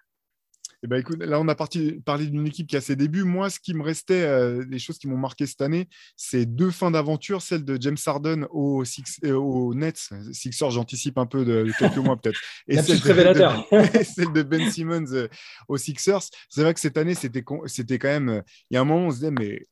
Eh ben, écoute, là, on a parlé d'une équipe qui a ses débuts. Moi, ce qui me restait, euh, les choses qui m'ont marqué cette année, c'est deux fins d'aventure, celle de James Harden au, euh, Nets. Sixers, j'anticipe un peu de, quelques mois peut-être. Et celle de, celle de Ben Simmons euh, aux Sixers. C'est vrai que cette année, c'était quand même. Il y a un moment, on se disait, mais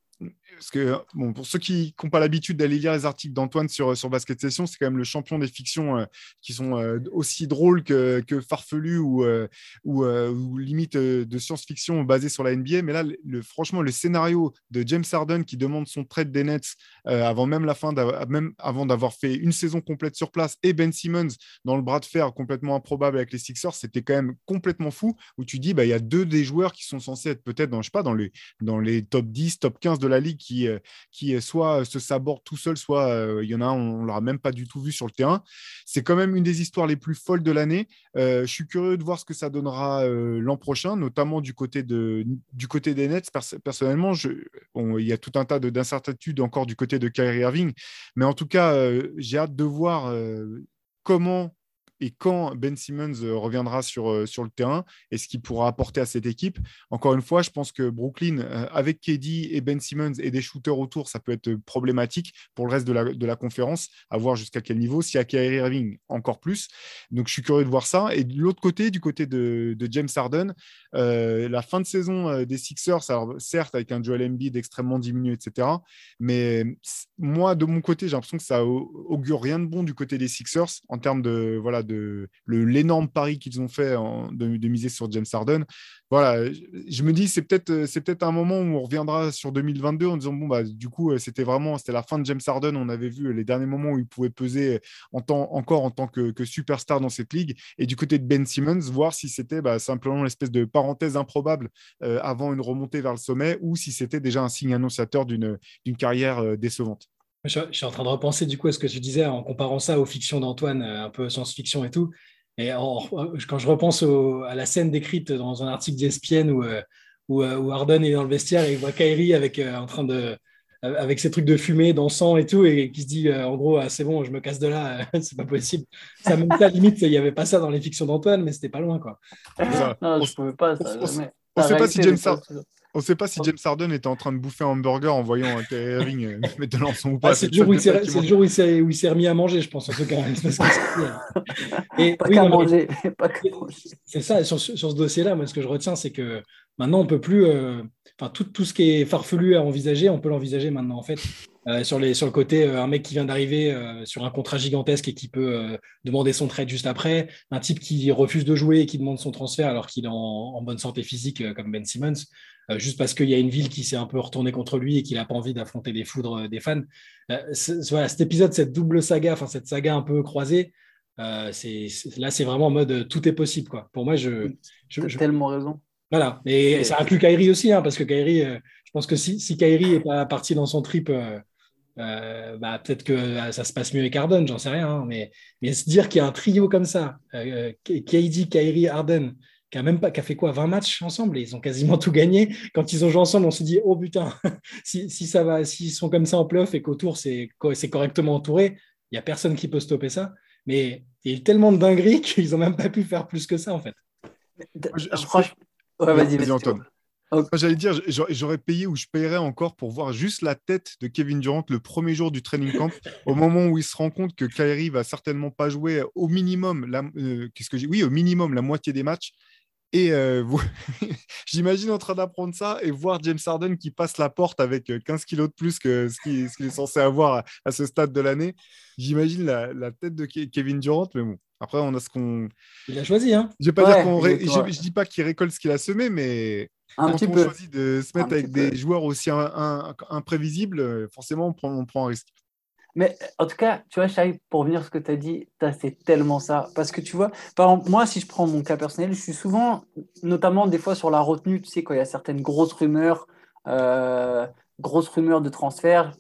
parce que bon, pour ceux qui n'ont pas l'habitude d'aller lire les articles d'Antoine sur, sur Basket Session, c'est quand même le champion des fictions euh, qui sont euh, aussi drôles que, que farfelues ou, euh, ou, limite de science-fiction basées sur la NBA. Mais là, franchement, le scénario de James Harden qui demande son trade des Nets avant même la fin, même avant d'avoir fait une saison complète sur place, et Ben Simmons dans le bras de fer complètement improbable avec les Sixers, c'était quand même complètement fou. Où tu dis, bah, il y a deux des joueurs qui sont censés être peut-être dans, dans les, dans les top 10, top 15 de la ligue qui, euh, qui soit se saborde tout seul, soit euh, il y en a on ne l'aura même pas du tout vu sur le terrain. C'est quand même une des histoires les plus folles de l'année. Euh, je suis curieux de voir ce que ça donnera l'an prochain, notamment du côté, de, du côté des Nets. personnellement, je, il y a tout un tas d'incertitudes encore du côté de Kyrie Irving, mais en tout cas, j'ai hâte de voir comment et quand Ben Simmons reviendra sur, sur le terrain et ce qu'il pourra apporter à cette équipe? Encore une fois, je pense que Brooklyn, avec KD et Ben Simmons et des shooters autour, ça peut être problématique pour le reste de la, de la conférence, à voir jusqu'à quel niveau. S'il y a Kyrie Irving, encore plus. Donc, je suis curieux de voir ça. Et de l'autre côté, du côté de, James Harden, la fin de saison des Sixers, certes, avec un Joel Embiid extrêmement diminué, etc. Mais moi, de mon côté, j'ai l'impression que ça augure rien de bon du côté des Sixers en termes de voilà de l'énorme pari qu'ils ont fait de, miser sur James Harden. Voilà, je me dis c'est peut-être c'est peut-être un moment où on reviendra sur 2022 en disant bon bah du coup c'était vraiment c'était la fin de James Harden. On avait vu les derniers moments où il pouvait peser en encore en tant que, superstar dans cette ligue. Et du côté de Ben Simmons, voir si c'était bah, simplement l'espèce de parenthèse improbable euh, avant une remontée vers le sommet ou si c'était déjà un signe annonciateur d'une carrière euh, décevante. Je, suis en train de repenser du coup à ce que tu disais en comparant ça aux fictions d'Antoine, euh, un peu science-fiction et tout. Et quand je repense à la scène décrite dans un article d'ESPN où, où, où, Harden est dans le vestiaire et il voit Kyrie avec, en train de, avec ces trucs de fumée, d'encens et tout, et qui se dit en gros, ah, c'est bon, je me casse de là, c'est pas possible. Ça même pas limite, il n'y avait pas ça dans les fictions d'Antoine, mais c'était pas loin. Quoi. non, je pouvais pas. Ça, on ne sait pas si James Harden. On sait pas si James Harden était en train de bouffer un hamburger en voyant un Kyrie euh, mettre de ou pas. Ah, c'est le jour où il s'est remis à manger, je pense, en tout cas. et, pas qu'à manger. C'est ça, sur, sur ce dossier-là, moi, ce que je retiens, c'est que maintenant, on peut plus. Euh, enfin, tout, tout, ce qui est farfelu à envisager, on peut l'envisager maintenant, en fait. Euh, sur, les, sur, le côté, un mec qui vient d'arriver sur un contrat gigantesque et qui peut demander son trade juste après, un type qui refuse de jouer et qui demande son transfert alors qu'il est en, en, bonne santé physique comme Ben Simmons. Euh, juste parce qu'il y a une ville qui s'est un peu retournée contre lui et qu'il n'a pas envie d'affronter les foudres des fans. Euh, voilà, cet épisode, cette double saga, enfin cette saga un peu croisée, euh, c'est, là, c'est vraiment en mode tout est possible. Quoi. Pour moi, je. je, tellement raison. Voilà, et ça inclut Kairi aussi, hein, parce que Kairi, je pense que si, si Kairi n'est pas parti dans son trip, bah, peut-être que ça se passe mieux avec Harden, j'en sais rien, hein, mais, mais se dire qu'il y a un trio comme ça, KD, Kairi, Harden, qui a même pas, qui a fait quoi, 20 matchs ensemble et ils ont quasiment tout gagné. Quand ils ont joué ensemble, on s'est dit, oh putain, si, ça va, s'ils sont comme ça en playoff et qu'autour c'est, c'est correctement entouré, il n'y a personne qui peut stopper ça. Mais il y a eu tellement de dingueries qu'ils n'ont même pas pu faire plus que ça en fait. Je, crois. Ouais, vas-y, vas-y, Antoine. J'allais dire, j'aurais payé ou je payerais encore pour voir juste la tête de Kevin Durant le premier jour du training camp, au moment où il se rend compte que Kyrie va certainement pas jouer au minimum, la, euh, qu'est-ce que j'ai, oui, au minimum la moitié des matchs, et euh, j'imagine en train d'apprendre ça et voir James Harden qui passe la porte avec 15 euh, kilos de plus que ce qu'il est censé avoir à, ce stade de l'année. J'imagine la, tête de Kevin Durant, mais bon, après, on a ce qu'on. Il a choisi, hein. Je ne dis pas qu'il récolte ce qu'il a semé, mais un quand on choisit de se mettre avec des joueurs aussi imprévisibles, forcément, on prend, on prend un risque. Mais en tout cas, tu vois, Chai, pour revenir à ce que tu as dit, c'est tellement ça. Parce que tu vois, par exemple, moi, si je prends mon cas personnel, je suis souvent, notamment des fois sur la retenue, tu sais, quand il y a certaines grosses rumeurs, euh, grosses rumeurs de transfert,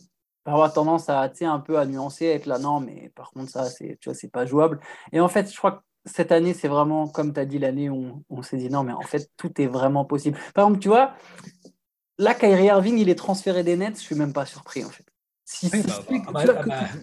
avoir tendance à, tu sais, un peu à nuancer, être là, non, mais par contre, ça, tu vois, c'est pas jouable. Et en fait, je crois que cette année, c'est vraiment, comme tu as dit, l'année où on, s'est dit, non, mais en fait, tout est vraiment possible. Par exemple, tu vois, là, Kyrie Irving, il est transféré des Nets, je suis même pas surpris, en fait. Si, tu,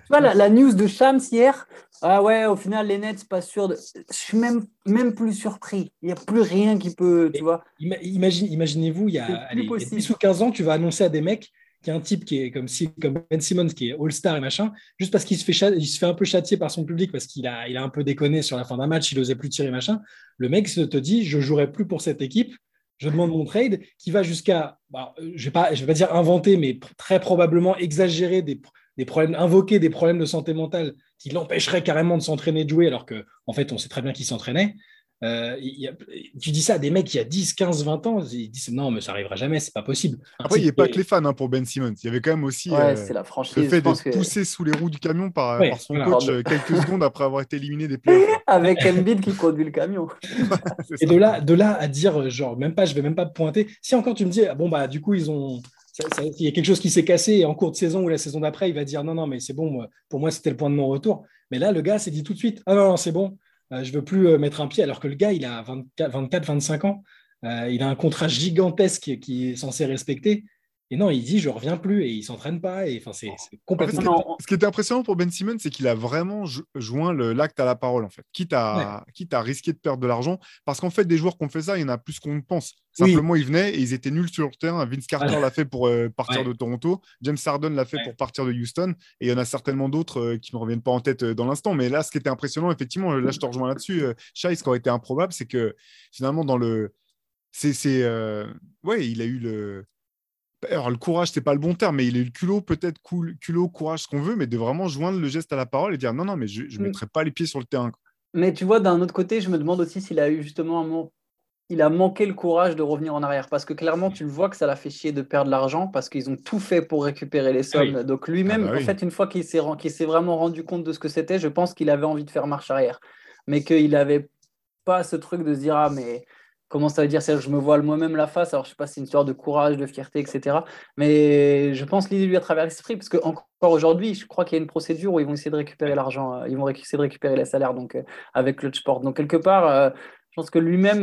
vois, la, news de Shams hier, ah ouais, au final, les Nets, pas sûr. De... Je suis même, même plus surpris. Il n'y a plus rien qui peut, tu vois. Imagine, imaginez-vous, il y a, allez, 10 ou 15 ans, tu vas annoncer à des mecs qu'il y a un type qui est comme, si, comme Ben Simmons, qui est All-Star et machin, juste parce qu'il se, fait il se fait un peu châtier par son public, parce qu'il a, il a un peu déconné sur la fin d'un match, il n'osait plus tirer machin. Le mec se te dit, je jouerai plus pour cette équipe je demande mon trade, qui va jusqu'à, bah, je ne vais, pas, dire inventer, mais très probablement exagérer des, problèmes, invoquer des problèmes de santé mentale qui l'empêcheraient carrément de s'entraîner, de jouer, alors qu'en en fait, on sait très bien qu'il s'entraînait. Euh, tu dis ça à des mecs qui a 10, 15, 20 ans, ils disent non, mais ça arrivera jamais, c'est pas possible. Après, il n'y a pas que les fans hein, pour Ben Simmons. Il y avait quand même aussi euh, la le fait d'être poussé sous les roues du camion par, son coach euh, quelques secondes après avoir été éliminé des playoffs. Avec Embiid qui conduit le camion. Et de là, de là à dire, genre, même pas, je vais même pas pointer. Si encore tu me dis, ah, bon, bah, du coup, ils ont. il y a quelque chose qui s'est cassé et en cours de saison ou la saison d'après, il va dire non, non, mais c'est bon, pour moi, c'était le point de non-retour. Mais là, le gars s'est dit tout de suite, ah non, non, c'est bon, je veux plus euh, mettre un pied, alors que le gars, il a 24, 25 ans. Euh, il a un contrat gigantesque qui est censé respecter. Et non, il dit je reviens plus et il s'entraîne pas. Et enfin, c'est complètement. Ce qui était impressionnant pour Ben Simmons, c'est qu'il a vraiment joint l'acte à la parole en fait, quitte à, quitte à risquer de perdre de l'argent, parce qu'en fait des joueurs qui ont fait ça, il y en a plus qu'on pense. Simplement, ils venaient et ils étaient nuls sur le terrain. Vince Carter l'a fait pour euh, partir de Toronto, James Harden l'a fait pour partir de Houston, et il y en a certainement d'autres euh, qui ne me reviennent pas en tête euh, dans l'instant. Mais là, ce qui était impressionnant, effectivement, là je te rejoins là-dessus, Chai, ce qui aurait été improbable, c'est que finalement dans le c'est ouais, il a eu le alors, le courage, c'est pas le bon terme, mais il a eu le culot, peut-être cool, culot, courage, ce qu'on veut, mais de vraiment joindre le geste à la parole et dire non, non, mais je ne mm. mettrai pas les pieds sur le terrain. Mais tu vois, d'un autre côté, je me demande aussi s'il a eu justement un moment. Il a manqué le courage de revenir en arrière parce que clairement, tu le vois que ça l'a fait chier de perdre l'argent parce qu'ils ont tout fait pour récupérer les sommes. Donc lui-même, ah bah en fait, une fois qu'il s'est, s'est vraiment rendu compte de ce que c'était, je pense qu'il avait envie de faire marche arrière, mais qu'il n'avait pas ce truc de se dire ah mais comment ça veut dire? Je me voile moi-même la face. Alors, je sais pas si c'est une histoire de courage, de fierté, etc. Mais je pense l'idée lui a traversé l'esprit, parce qu'encore aujourd'hui, je crois qu'il y a une procédure où ils vont essayer de récupérer l'argent, euh, ils vont essayer de récupérer les salaires donc, euh, avec le sport. Donc, quelque part, euh, je pense que lui-même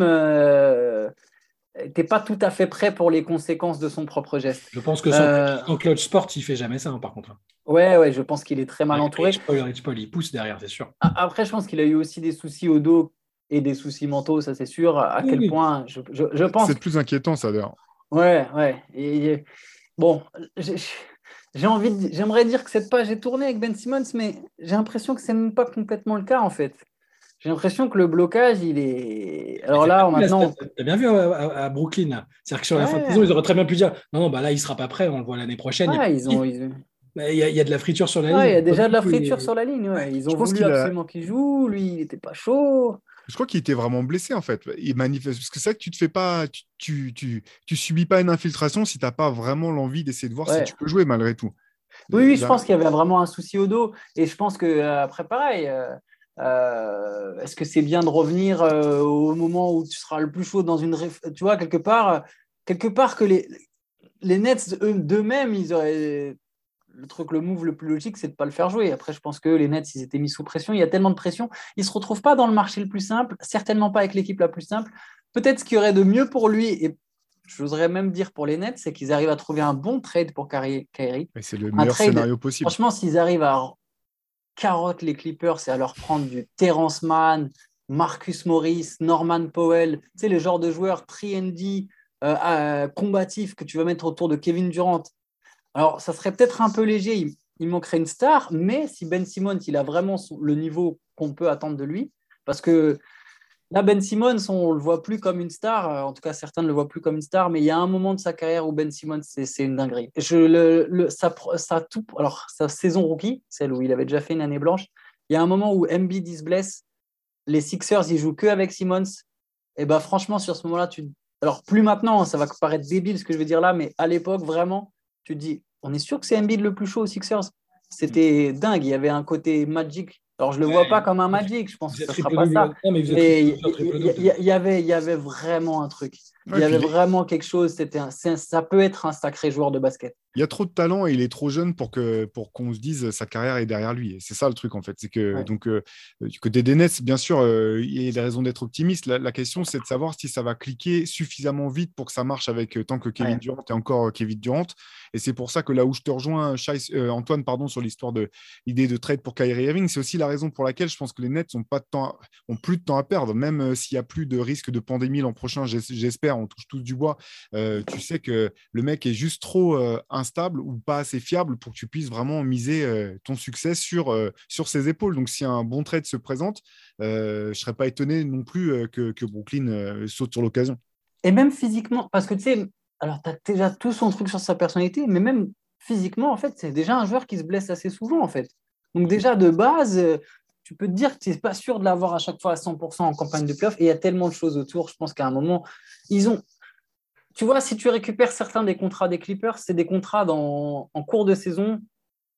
n'était pas tout à fait prêt pour les conséquences de son propre geste. Je pense que son, clutch sport, il fait jamais ça, hein, par contre. Ouais, ouais, je pense qu'il est très mal entouré. il pousse derrière, c'est sûr. Après, je pense qu'il a eu aussi des soucis au dos et des soucis mentaux, ça c'est sûr. À quel point, je, je, pense. C'est plus inquiétant, ça d'ailleurs. Ouais, ouais. Et, bon, j'ai envie, j'aimerais dire que cette page est tournée avec Ben Simmons, mais j'ai l'impression que ce n'est pas complètement le cas en fait. J'ai l'impression que le blocage, il est. Alors là, maintenant. Tu as bien vu à, Brooklyn. C'est-à-dire que sur la fin de saison, ils auraient très bien pu dire non, non, bah là, il ne sera pas prêt, on le voit l'année prochaine. ils ont. Il y, a, il y, a de la friture sur la ligne. Il y a déjà de la friture sur la ligne. Ils ont voulu absolument qu'il joue. Lui, il n'était pas chaud. Je crois qu'il était vraiment blessé en fait. Il manifeste parce que c'est ça que tu te fais pas, tu, tu, tu, subis pas une infiltration si tu n'as pas vraiment l'envie d'essayer de voir si tu peux jouer malgré tout. Oui, oui, je pense qu'il y avait vraiment un souci au dos et je pense que euh, après pareil. Euh, euh, est-ce que c'est bien de revenir au moment où tu seras le plus chaud dans une tu vois quelque part quelque part que les les Nets d'eux-mêmes ils auraient le truc, le move le plus logique, c'est de ne pas le faire jouer. Après, je pense que les Nets, ils étaient mis sous pression. Il y a tellement de pression. Ils ne se retrouvent pas dans le marché le plus simple, certainement pas avec l'équipe la plus simple. Peut-être ce qu'il y aurait de mieux pour lui, et j'oserais même dire pour les Nets, c'est qu'ils arrivent à trouver un bon trade pour Kyrie. C'est le meilleur scénario possible. Franchement, s'ils arrivent à carotte les Clippers et à leur prendre du Terrence Mann, Marcus Morris, Norman Powell, tu sais, le genre de joueurs 3D euh, euh, combatifs que tu vas mettre autour de Kevin Durant alors, ça serait peut-être un peu léger, il, manquerait une star, mais si Ben Simmons, il a vraiment le niveau qu'on peut attendre de lui, parce que là, Ben Simmons, on ne le voit plus comme une star, euh, en tout cas, certains ne le voient plus comme une star, mais il y a un moment de sa carrière où Ben Simmons, c'est une dinguerie. Je, le, sa, tout, alors, sa saison rookie, celle où il avait déjà fait une année blanche, il y a un moment où Embiid se les Sixers, ils jouent que avec Simmons, et ben franchement, sur ce moment-là, tu... alors plus maintenant, ça va paraître débile ce que je veux dire là, mais à l'époque, vraiment, tu te dis, on est sûr que c'est Embiid le plus chaud aux Sixers. C'était dingue, il y avait un côté magic. Alors, je ne le vois pas comme un magic, je pense que ce sera pas ça. Mais il y, avait, il y avait vraiment un truc. Il y avait vraiment quelque chose. C'était ça peut être un sacré joueur de basket. Il y a trop de talent et il est trop jeune pour que pour qu'on se dise sa carrière est derrière lui. c'est ça le truc en fait. C'est que donc euh, du côté des Nets, bien sûr, euh, il y a des raisons d'être optimiste. La, question, c'est de savoir si ça va cliquer suffisamment vite pour que ça marche avec euh, tant que Kevin Durant et encore Kevin Durant. Et c'est pour ça que là où je te rejoins, Antoine, pardon, sur l'histoire de l'idée de trade pour Kyrie Irving, c'est aussi la raison pour laquelle je pense que les Nets n'ont pas de temps, ont plus de temps à perdre, même s'il y a plus de risque de pandémie l'an prochain. J'espère, on touche tous du bois. tu sais que le mec est juste trop instable ou pas assez fiable pour que tu puisses vraiment miser euh, ton succès sur, euh, sur ses épaules. Donc, si un bon trade se présente, euh, je ne serais pas étonné non plus que, que Brooklyn saute sur l'occasion. Et même physiquement, parce que tu sais, alors tu as déjà tout son truc sur sa personnalité, mais même physiquement, en fait, c'est déjà un joueur qui se blesse assez souvent, en fait. Donc, déjà de base, tu peux te dire que tu n'es pas sûr de l'avoir à chaque fois à 100% en campagne de playoff. Et il y a tellement de choses autour. Je pense qu'à un moment, ils ont, tu vois, si tu récupères certains des contrats des Clippers, c'est des contrats en cours de saison.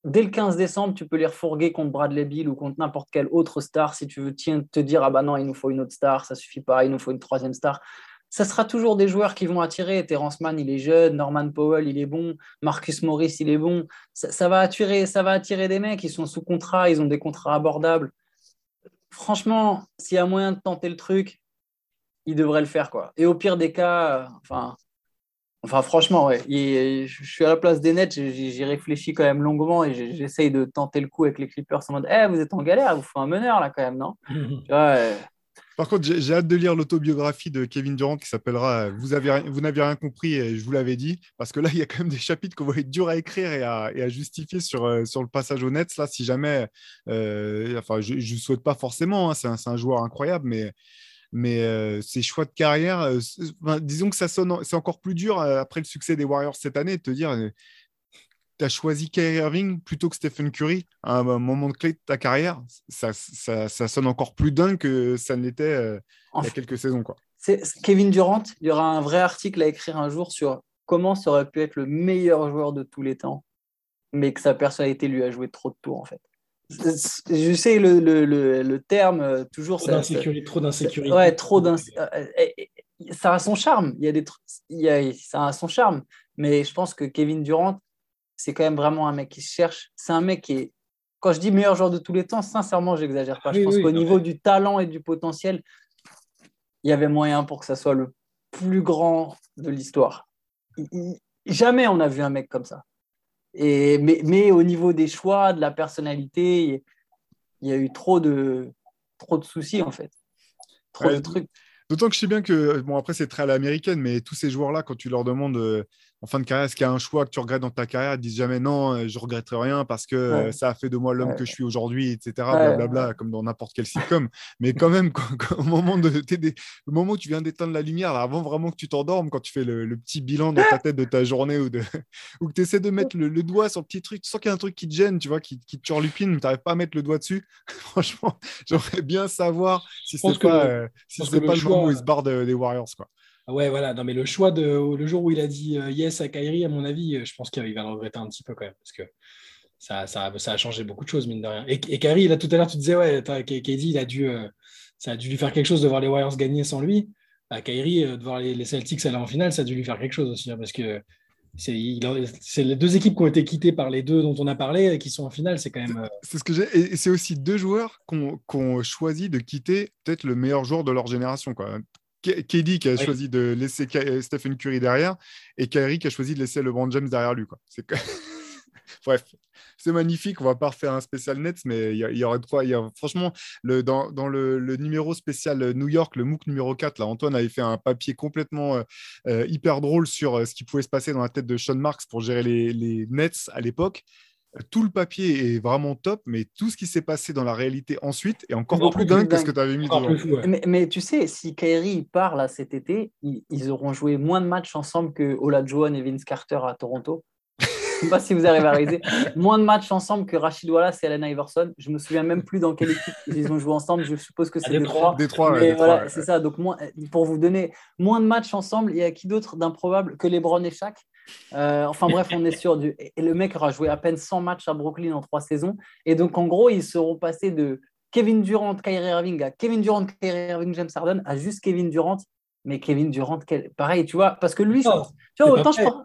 Dès le 15 décembre, tu peux les refourguer contre Bradley Bill ou contre n'importe quelle autre star. Si tu veux te dire, ah bah non, il nous faut une autre star, ça suffit pas, il nous faut une troisième star. Ça sera toujours des joueurs qui vont attirer. Terrence Mann, il est jeune. Norman Powell, il est bon. Marcus Morris, il est bon. Ça, va attirer, ça va attirer des mecs. Ils sont sous contrat, ils ont des contrats abordables. Franchement, s'il y a moyen de tenter le truc, il devrait le faire. quoi. Et au pire des cas, enfin, Enfin, franchement, ouais. je suis à la place des Nets, j'y réfléchis quand même longuement et j'essaye de tenter le coup avec les Clippers en mode Eh, vous êtes en galère, vous faites un meneur là quand même, non? Par contre, j'ai hâte de lire l'autobiographie de Kevin Durant qui s'appellera Vous n'avez rien compris et je vous l'avais dit. Parce que là, il y a quand même des chapitres qu'on va être dur à écrire et à, justifier sur, euh, sur le passage au Nets. Là, si jamais, euh, enfin, je ne souhaite pas forcément, hein, c'est un, joueur incroyable, mais euh, ces choix de carrière, euh, disons que ça sonne, c'est encore plus dur euh, après le succès des Warriors cette année de te dire, tu as choisi Kyrie Irving plutôt que Stephen Curry à un moment clé de ta carrière. Ça, ça, ça sonne encore plus dingue que ça ne l'était il y a quelques saisons. Quoi. Kevin Durant, il y aura un vrai article à écrire un jour sur comment ça aurait pu être le meilleur joueur de tous les temps, mais que sa personnalité lui a joué trop de tours en fait je sais le, le, le, terme, euh, toujours. Trop d'insécurité. Trop d'insécurité. Ouais, trop d'insécurité. Euh, euh, ça a son charme. Il y a des il y a, ça a son charme. Mais je pense que Kevin Durant, c'est quand même vraiment un mec qui cherche. C'est un mec qui est. Quand je dis meilleur joueur de tous les temps, sincèrement, j'exagère pas. je pense qu'au niveau du talent et du potentiel, il y avait moyen pour que ça soit le plus grand de l'histoire. Jamais on a vu un mec comme ça. Et, mais, mais, au niveau des choix, de la personnalité, il y a eu trop de, trop de soucis, en fait. Trop de trucs. D'autant que je sais bien que, bon, après, c'est très à l'américaine, mais tous ces joueurs-là, quand tu leur demandes euh, en fin de carrière, est-ce qu'il y a un choix que tu regrettes dans ta carrière? Ils disent jamais non, euh, je regretterai rien parce que euh, ça a fait de moi l'homme que je suis aujourd'hui, etc. Blablabla, comme dans n'importe quel sitcom. Mais quand même, au moment de, le moment où tu viens d'éteindre la lumière, avant vraiment que tu t'endormes, quand tu fais le, petit bilan dans ta tête de ta journée ou, de, ou que tu essaies de mettre le, doigt sur le petit truc, tu sens qu'il y a un truc qui te gêne, tu vois, qui, qui te turlupine, mais tu n'arrives pas à mettre le doigt dessus. Franchement, j'aimerais bien savoir si c'est pas, euh, si pas le, moment où il se barre des Warriors. Quoi. Ouais, voilà. Non, mais le choix de le jour où il a dit euh, yes à Kyrie, à mon avis, euh, je pense qu'il va le regretter un petit peu quand même, parce que ça, ça, ça a changé beaucoup de choses, mine de rien. Et, et Kyrie, là, tout à l'heure, tu disais, ouais, KD, il a dû, euh, ça a dû lui faire quelque chose de voir les Warriors gagner sans lui. Bah, Kyrie, de voir les, Celtics aller en finale, ça a dû lui faire quelque chose aussi, hein, parce que c'est les deux équipes qui ont été quittées par les deux dont on a parlé et qui sont en finale. C'est quand même. C'est ce que j'ai. Et c'est aussi deux joueurs qui ont, choisi de quitter peut-être le meilleur joueur de leur génération. Quoi. KD qui a choisi de laisser euh, Stephen Curry derrière et Kyrie qui a choisi de laisser LeBron James derrière lui. Quoi. Bref, c'est magnifique. On va pas refaire un spécial Nets, mais il y, aurait trois. Y a, franchement, le, dans, dans le, numéro spécial New York, le MOOC numéro 4, là, Antoine avait fait un papier complètement euh, euh, hyper drôle sur ce qui pouvait se passer dans la tête de Sean Marks pour gérer les, les Nets à l'époque tout le papier est vraiment top, mais tout ce qui s'est passé dans la réalité ensuite est encore plus, dingue que ce que tu avais mis devant. mais, tu sais, si Kyrie part là cet été, ils, auront joué moins de matchs ensemble que Olajuwon et Vince Carter à Toronto. Je ne sais pas si vous arrivez à réaliser. Moins de matchs ensemble que Rachid Wallace et Allen Iverson. Je me souviens même plus dans quelle équipe ils ont joué ensemble. Je suppose que c'est Détroit. Détroit, voilà, c'est ça. Donc, pour vous donner moins de matchs ensemble, il y a qui d'autre d'improbable que LeBron et Shaq? Euh, enfin bref, on est sûr. Du... Et le mec aura joué à peine 100 matchs à Brooklyn en trois saisons. Et donc, en gros, ils seront passés de Kevin Durant, Kyrie Irving à Kevin Durant, Kyrie Irving, James Harden à juste Kevin Durant. Mais Kevin Durant, pareil, tu vois, parce que lui, tu vois, autant je prends.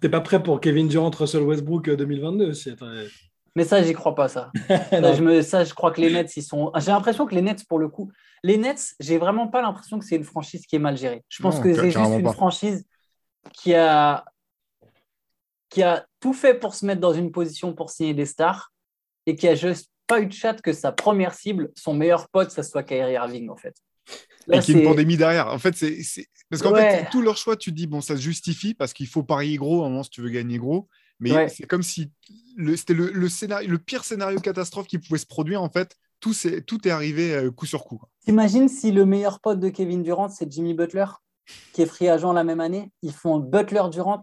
T'es pas, prêt pour Kevin Durant, Russell Westbrook 2022 euh, Mais ça, j'y crois pas, ça. ça, je me... ça, je crois que les Nets, ils sont. J'ai l'impression que les Nets, pour le coup, les Nets, j'ai vraiment pas l'impression que c'est une franchise qui est mal gérée. Je pense que c'est juste une franchise qui a qui a tout fait pour se mettre dans une position pour signer des stars et qui a juste pas eu de chat que sa première cible, son meilleur pote, ça soit Kyrie Irving en fait. et qui a une pandémie derrière. En fait, c'est parce qu'en fait, tout leur choix, tu dis bon, ça se justifie parce qu'il faut parier gros à un moment si tu veux gagner gros. Mais c'est comme si c'était le, le, scénario, le pire scénario catastrophe qui pouvait se produire en fait. Tout, est, tout est arrivé euh, coup sur coup. T'imagines si le meilleur pote de Kevin Durant, c'est Jimmy Butler, qui est free agent la même année. Ils font Butler Durant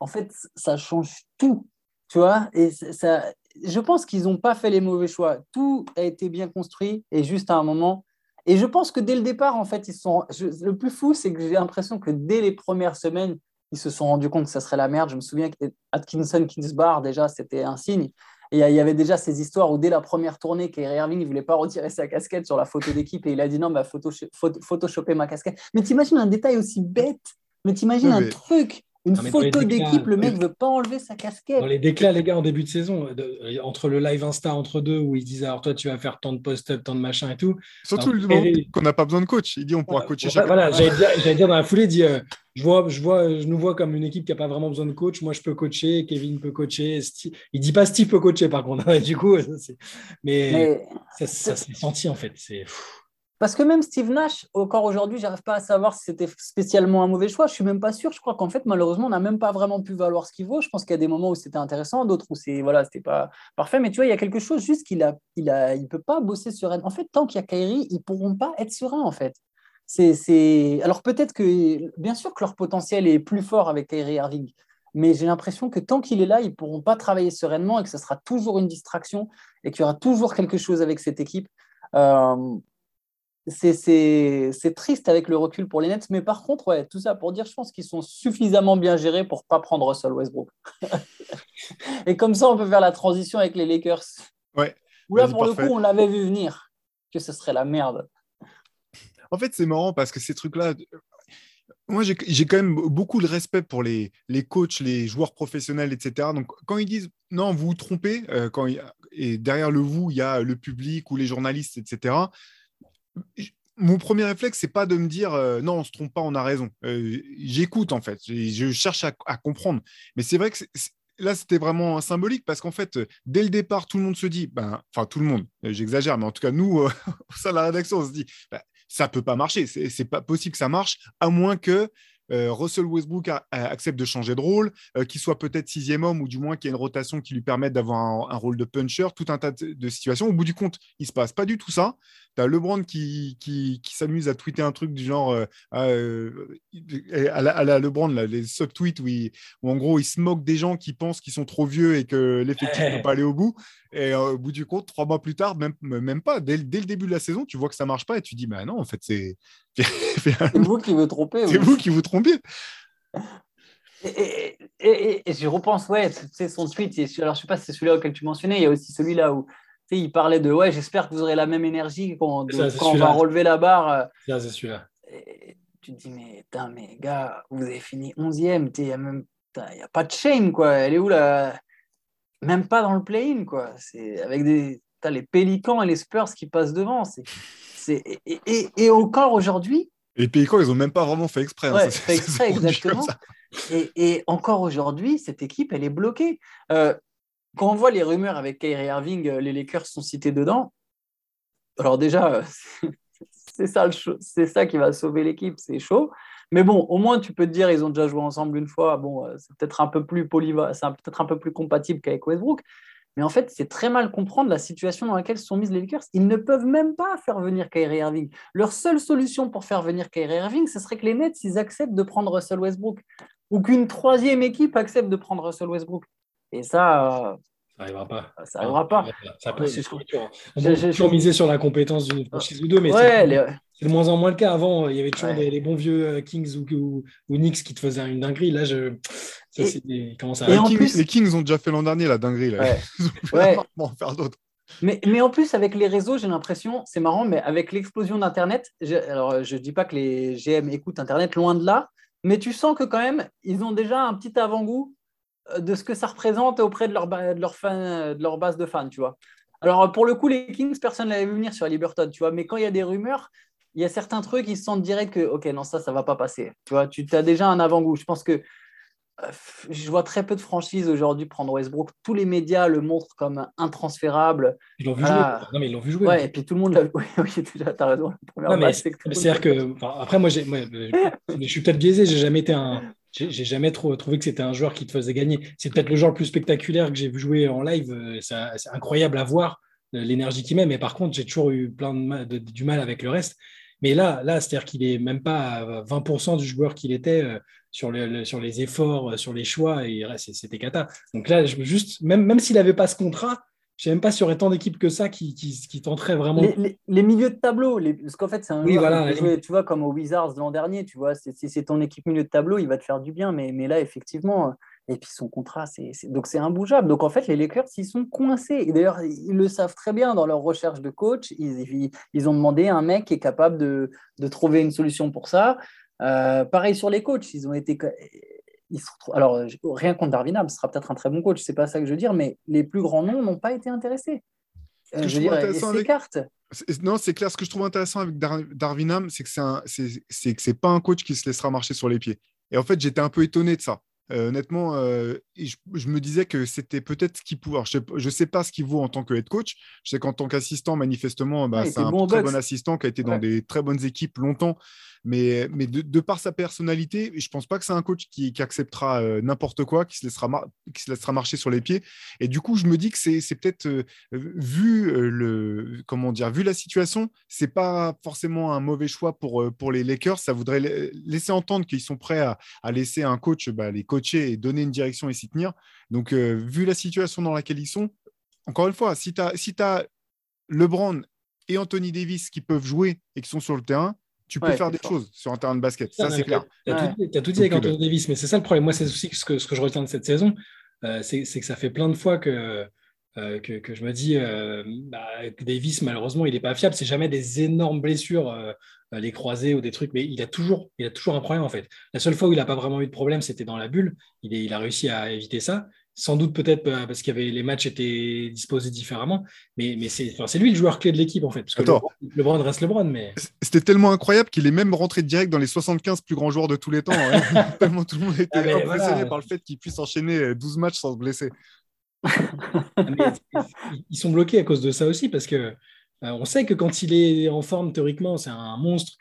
en fait, ça change tout, tu vois. Et ça, je pense qu'ils n'ont pas fait les mauvais choix. Tout a été bien construit et juste à un moment. Et je pense que dès le départ, en fait, ils sont. le plus fou, c'est que j'ai l'impression que dès les premières semaines, ils se sont rendus compte que ça serait la merde. Je me souviens qu'Atkinson Kingsbar, déjà, c'était un signe. Et il y avait déjà ces histoires où dès la première tournée, Kyrie Irving ne voulait pas retirer sa casquette sur la photo d'équipe et il a dit non, bah, photo, photoshopper ma casquette. Mais t'imagines un détail aussi bête, mais t'imagines un truc une photo d'équipe, le mec ne veut pas enlever sa casquette. Dans les déclats, les gars, en début de saison, entre le live Insta entre deux, où ils disaient alors toi, tu vas faire tant de post-up, tant de machin et tout. Surtout le qu'on n'a pas besoin de coach. Il dit on pourra coacher chacun. Voilà, j'allais dire, dans la foulée, il dit euh, je vois, je vois, je nous vois comme une équipe qui n'a pas vraiment besoin de coach. Moi, je peux coacher, Kevin peut coacher. Steve... Il dit pas Steve peut coacher, par contre. du coup, mais, ça, ça s'est senti en fait. C'est parce que même Steve Nash, encore aujourd'hui, j'arrive pas à savoir si c'était spécialement un mauvais choix. Je suis même pas sûr. Je crois qu'en fait, malheureusement, on n'a même pas vraiment pu valoir ce qu'il vaut. Je pense qu'il y a des moments où c'était intéressant, d'autres où c'est voilà, pas parfait. Mais tu vois, il y a quelque chose juste qu'il a, il a, il peut pas bosser serein. En fait, tant qu'il y a Kyrie, ils pourront pas être sereins en fait. Alors peut-être que, bien sûr que leur potentiel est plus fort avec Kyrie Irving, mais j'ai l'impression que tant qu'il est là, ils pourront pas travailler sereinement et que ce sera toujours une distraction et qu'il y aura toujours quelque chose avec cette équipe. Euh, c'est triste avec le recul pour les Nets, mais par contre, ouais, tout ça pour dire, je pense qu'ils sont suffisamment bien gérés pour pas prendre Russell Westbrook. et comme ça, on peut faire la transition avec les Lakers. Ouais. Où là, pour le coup, on l'avait vu venir, que ce serait la merde. En fait, c'est marrant parce que ces trucs-là, moi, j'ai quand même beaucoup de respect pour les, les coachs, les joueurs professionnels, etc. Donc, quand ils disent non, vous vous trompez, euh, quand et derrière le vous, il y a le public ou les journalistes, etc mon premier réflexe, c'est pas de me dire euh, non, on se trompe pas, on a raison. Euh, j'écoute en fait, je cherche à, comprendre. Mais c'est vrai que là, c'était vraiment symbolique parce qu'en fait, dès le départ, tout le monde se dit, ben, enfin tout le monde, euh, j'exagère, mais en tout cas nous, au sein de la rédaction, on se dit, ben, ça peut pas marcher, c'est pas possible que ça marche, à moins que Russell Westbrook accepte de changer de rôle, euh, qu'il soit peut-être sixième homme ou du moins qu'il y ait une rotation qui lui permette d'avoir un, rôle de puncher, tout un tas de, situations. Au bout du compte, il se passe pas du tout ça. Tu as LeBron qui, qui, s'amuse à tweeter un truc du genre euh, à, la, LeBron, les sub-tweets où, en gros il se moque des gens qui pensent qu'ils sont trop vieux et que l'effectif ne peut pas aller au bout. Et au bout du compte, trois mois plus tard, même, même pas, dès, dès, le début de la saison, tu vois que ça marche pas et tu dis, bah non, en fait, c'est. c'est vous qui vous trompez. C'est vous qui vous trompez. Et, et, et, je repense, ouais, c'est son tweet. alors, je sais pas si c'est celui-là auquel tu mentionnais. Il y a aussi celui-là où il parlait de ouais, j'espère que vous aurez la même énergie quand, quand on va relever la barre. Ça, c'est celui-là. Tu te dis, mais, mais gars, vous avez fini 11e. Il n'y a, même, a pas de shame, quoi. Elle est où là Même pas dans le play-in, quoi. C'est avec des. As les Pélicans et les Spurs qui passent devant. C'est et, et, encore aujourd'hui. Les ils n'ont même pas vraiment fait exprès. Hein, fait exprès, exactement. Et, encore aujourd'hui, cette équipe, elle est bloquée. Euh, quand on voit les rumeurs avec Kyrie Irving, euh, les Lakers sont cités dedans. Alors déjà, c'est ça, c'est ça qui va sauver l'équipe, c'est chaud. Mais bon, au moins, tu peux te dire, ils ont déjà joué ensemble une fois. Bon, euh, c'est peut-être un peu plus polyva, c'est peut-être un peu plus compatible qu'avec Westbrook. Mais en fait, c'est très mal comprendre la situation dans laquelle sont mises les Lakers. Ils ne peuvent même pas faire venir Kyrie Irving. Leur seule solution pour faire venir Kyrie Irving, ce serait que les Nets, ils acceptent de prendre Russell Westbrook. Ou qu'une troisième équipe accepte de prendre Russell Westbrook. Et ça, ça n'arrivera pas. Ça n'arrivera pas. Ça peut, on peut toujours miser sur la compétence d'une franchise ou deux, mais c'est de moins en moins le cas. Avant, il y avait toujours des, les bons vieux euh, Kings ou, ou, Knicks qui te faisaient une dinguerie. Là, je... ça, et, comment ça les, Kings, les, Kings, ont déjà fait l'an dernier la dinguerie. Là. Ouais. Ils faire d'autres. Mais, mais, en plus, avec les réseaux, j'ai l'impression, c'est marrant, mais avec l'explosion d'Internet, alors je ne dis pas que les GM écoutent Internet, loin de là, mais tu sens que quand même, ils ont déjà un petit avant-goût de ce que ça représente auprès de leur, de leur, fan, de leur base de fans, tu vois. Alors, pour le coup, les Kings, personne ne l'avait vu venir sur Liberton, tu vois. Mais quand il y a des rumeurs, il y a certains trucs, ils se sentent direct que, OK, non, ça, ça va pas passer. Tu vois, tu as déjà un avant-goût. Je pense que euh, je vois très peu de franchises aujourd'hui prendre Westbrook. Tous les médias le montrent comme intransférable. Ils l'ont vu jouer. Non, mais ils l'ont vu jouer. Ouais, et puis tout le monde l'a vu. Oui, déjà, as raison. C'est-à-dire que, après, moi, je suis peut-être biaisé. J'ai jamais été un, j'ai jamais trop trouvé que c'était un joueur qui te faisait gagner. C'est peut-être le joueur le plus spectaculaire que j'ai vu jouer en live. Euh, c'est incroyable à voir euh, l'énergie qu'il met, mais par contre, j'ai toujours eu plein de, du mal avec le reste. Mais là, là c'est-à-dire qu'il est même pas à 20% du joueur qu'il était euh, sur, sur les efforts, sur les choix, et c'était cata. Donc là, je, juste, même, même s'il n'avait pas ce contrat, je ne sais même pas s'il y aurait tant d'équipes que ça qui, qui, qui tenteraient vraiment. Les, milieux de tableau, les, parce qu'en fait, c'est un oui, voilà, tu vois, comme au Wizards l'an dernier, tu vois, si c'est ton équipe milieu de tableau, il va te faire du bien, mais, mais là, effectivement, et puis son contrat, c'est donc c'est imbougeable. Donc en fait, les Lakers, ils sont coincés. Et d'ailleurs, ils le savent très bien dans leur recherche de coach. Ils, ils, ont demandé un mec qui est capable de, de trouver une solution pour ça. Euh, pareil sur les coachs, ils ont été alors, rien contre Darwin ce sera peut-être un très bon coach, c'est pas ça que je veux dire, mais les plus grands noms n'ont pas été intéressés. Euh, je, veux dire, Non, c'est clair. Ce que je trouve intéressant avec Darwin c'est que c'est que c'est pas un coach qui se laissera marcher sur les pieds. Et en fait, j'étais un peu étonné de ça. Euh, honnêtement, euh, je, me disais que c'était peut-être ce qu'il pouvait. Je ne sais, pas ce qu'il vaut en tant que head coach. Je sais qu'en tant qu'assistant, manifestement, bah, c'est un très bon assistant qui a été dans des très bonnes équipes longtemps. Mais, de, par sa personnalité, je pense pas que c'est un coach qui, acceptera euh, n'importe quoi, qui se, laissera marcher sur les pieds. Et du coup, je me dis que c'est peut-être, vu, le, comment dire, vu la situation, ce n'est pas forcément un mauvais choix pour, pour les Lakers. Ça voudrait laisser entendre qu'ils sont prêts à, laisser un coach bah, les coacher et donner une direction et s'y tenir. Donc, euh, vu la situation dans laquelle ils sont, encore une fois, si tu si as LeBron et Anthony Davis qui peuvent jouer et qui sont sur le terrain, tu peux faire des choses sur un terrain de basket. Ça, c'est clair. Tu as, tout dit avec Anthony Davis, mais c'est ça le problème. Moi, c'est aussi ce que, ce que je retiens de cette saison, euh, c'est que ça fait plein de fois que, euh, que, je me dis bah, Davis, malheureusement, il n'est pas fiable. C'est jamais des énormes blessures les croisés ou des trucs, mais il a toujours, il a toujours un problème en fait. La seule fois où il n'a pas vraiment eu de problème, c'était dans la bulle. Il, il, a réussi à éviter ça. Sans doute peut-être euh, parce qu'il y avait les matchs étaient disposés différemment, mais, mais c'est lui le joueur clé de l'équipe en fait. Parce que Attends. Le, LeBron reste LeBron, mais c'était tellement incroyable qu'il est même rentré direct dans les 75 plus grands joueurs de tous les temps. Hein. tellement tout le monde était ah, impressionné par le fait qu'il puisse enchaîner 12 matchs sans se blesser. Ah, ils sont bloqués à cause de ça aussi parce que euh, on sait que quand il est en forme, théoriquement, c'est un monstre,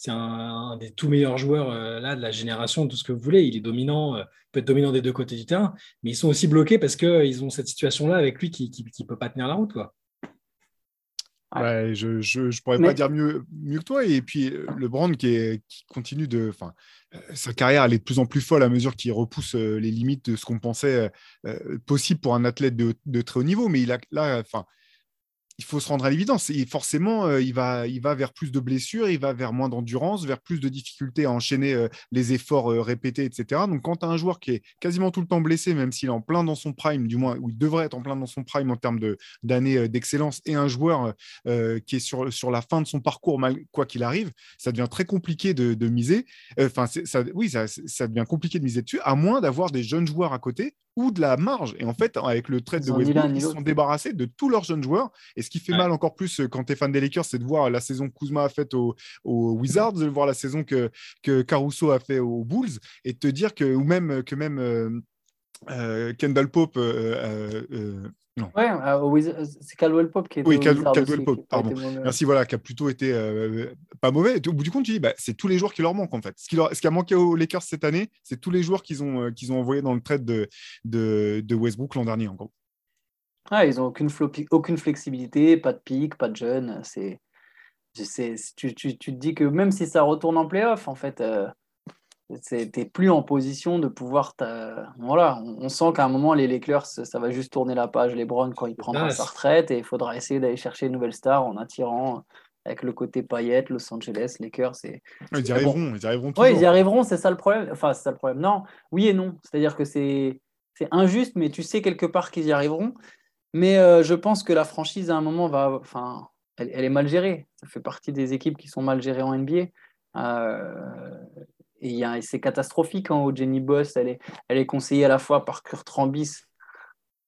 c'est un, des tout meilleurs joueurs euh, là, de la génération, tout ce que vous voulez. Il est dominant, euh, peut être dominant des deux côtés du terrain, mais ils sont aussi bloqués parce qu'ils ont cette situation-là avec lui qui ne peut pas tenir la route. Quoi. Ouais, je ne pourrais pas dire mieux, mieux que toi. Et puis, le Brand qui, qui continue de. Enfin, sa carrière, elle est de plus en plus folle à mesure qu'il repousse les limites de ce qu'on pensait possible pour un athlète de, de, très haut niveau. Mais il a, là, enfin, il faut se rendre à l'évidence. Et forcément, euh, il, va, il va vers plus de blessures, il va vers moins d'endurance, vers plus de difficultés à enchaîner euh, les efforts euh, répétés, etc. Donc, quand tu as un joueur qui est quasiment tout le temps blessé, même s'il est en plein dans son prime, du moins, ou il devrait être en plein dans son prime en termes d'années d'excellence, et un joueur qui est sur, sur la fin de son parcours, mal, quoi qu'il arrive, ça devient très compliqué de, miser. Enfin, ça, oui, ça, ça devient compliqué de miser dessus, à moins d'avoir des jeunes joueurs à côté ou de la marge. Et en fait, avec le trade de Westbrook, ils se sont débarrassés de tous leurs jeunes joueurs. Et ce qui fait mal encore plus euh, quand tu es fan des Lakers, c'est de voir la saison que Kuzma a faite aux, Wizards, de voir la saison que, que Caruso a fait aux Bulls, et de te dire que, ou même que même euh, euh, Kendall Pope Ouais, euh, c'est Caldwell Pope qui est. Oui, Caldwell Pope, pardon. Merci, voilà, qui a plutôt été euh, pas mauvais. au bout du compte, tu dis, bah, c'est tous les joueurs qui leur manquent en fait. Ce qui, leur, ce qui a manqué aux Lakers cette année, c'est tous les joueurs qu'ils ont, euh, qu'ils ont envoyés dans le trade de, de, de Westbrook l'an dernier, en gros. Ah, ils n'ont aucune, aucune flexibilité, pas de pic, pas de jeune. C'est, tu, tu, tu, te dis que même si ça retourne en playoff, en fait, n'es plus en position de pouvoir. Voilà, on, sent qu'à un moment, les Lakers, ça va juste tourner la page. Les Browns, quand il prendra sa retraite, et il faudra essayer d'aller chercher une nouvelle star en attirant avec le côté paillette, Los Angeles, Lakers. Et... Ils y arriveront, ils y arriveront Oui, ils y arriveront, c'est ça le problème. Enfin, c'est ça le problème. Non, oui et non. C'est-à-dire que c'est injuste, mais tu sais quelque part qu'ils y arriveront. Mais euh, je pense que la franchise, à un moment, va. Enfin, elle, est mal gérée. Ça fait partie des équipes qui sont mal gérées en NBA. Euh, et, c'est catastrophique hein, Jenny Boss, elle est, elle est conseillée à la fois par Kurt Rambis,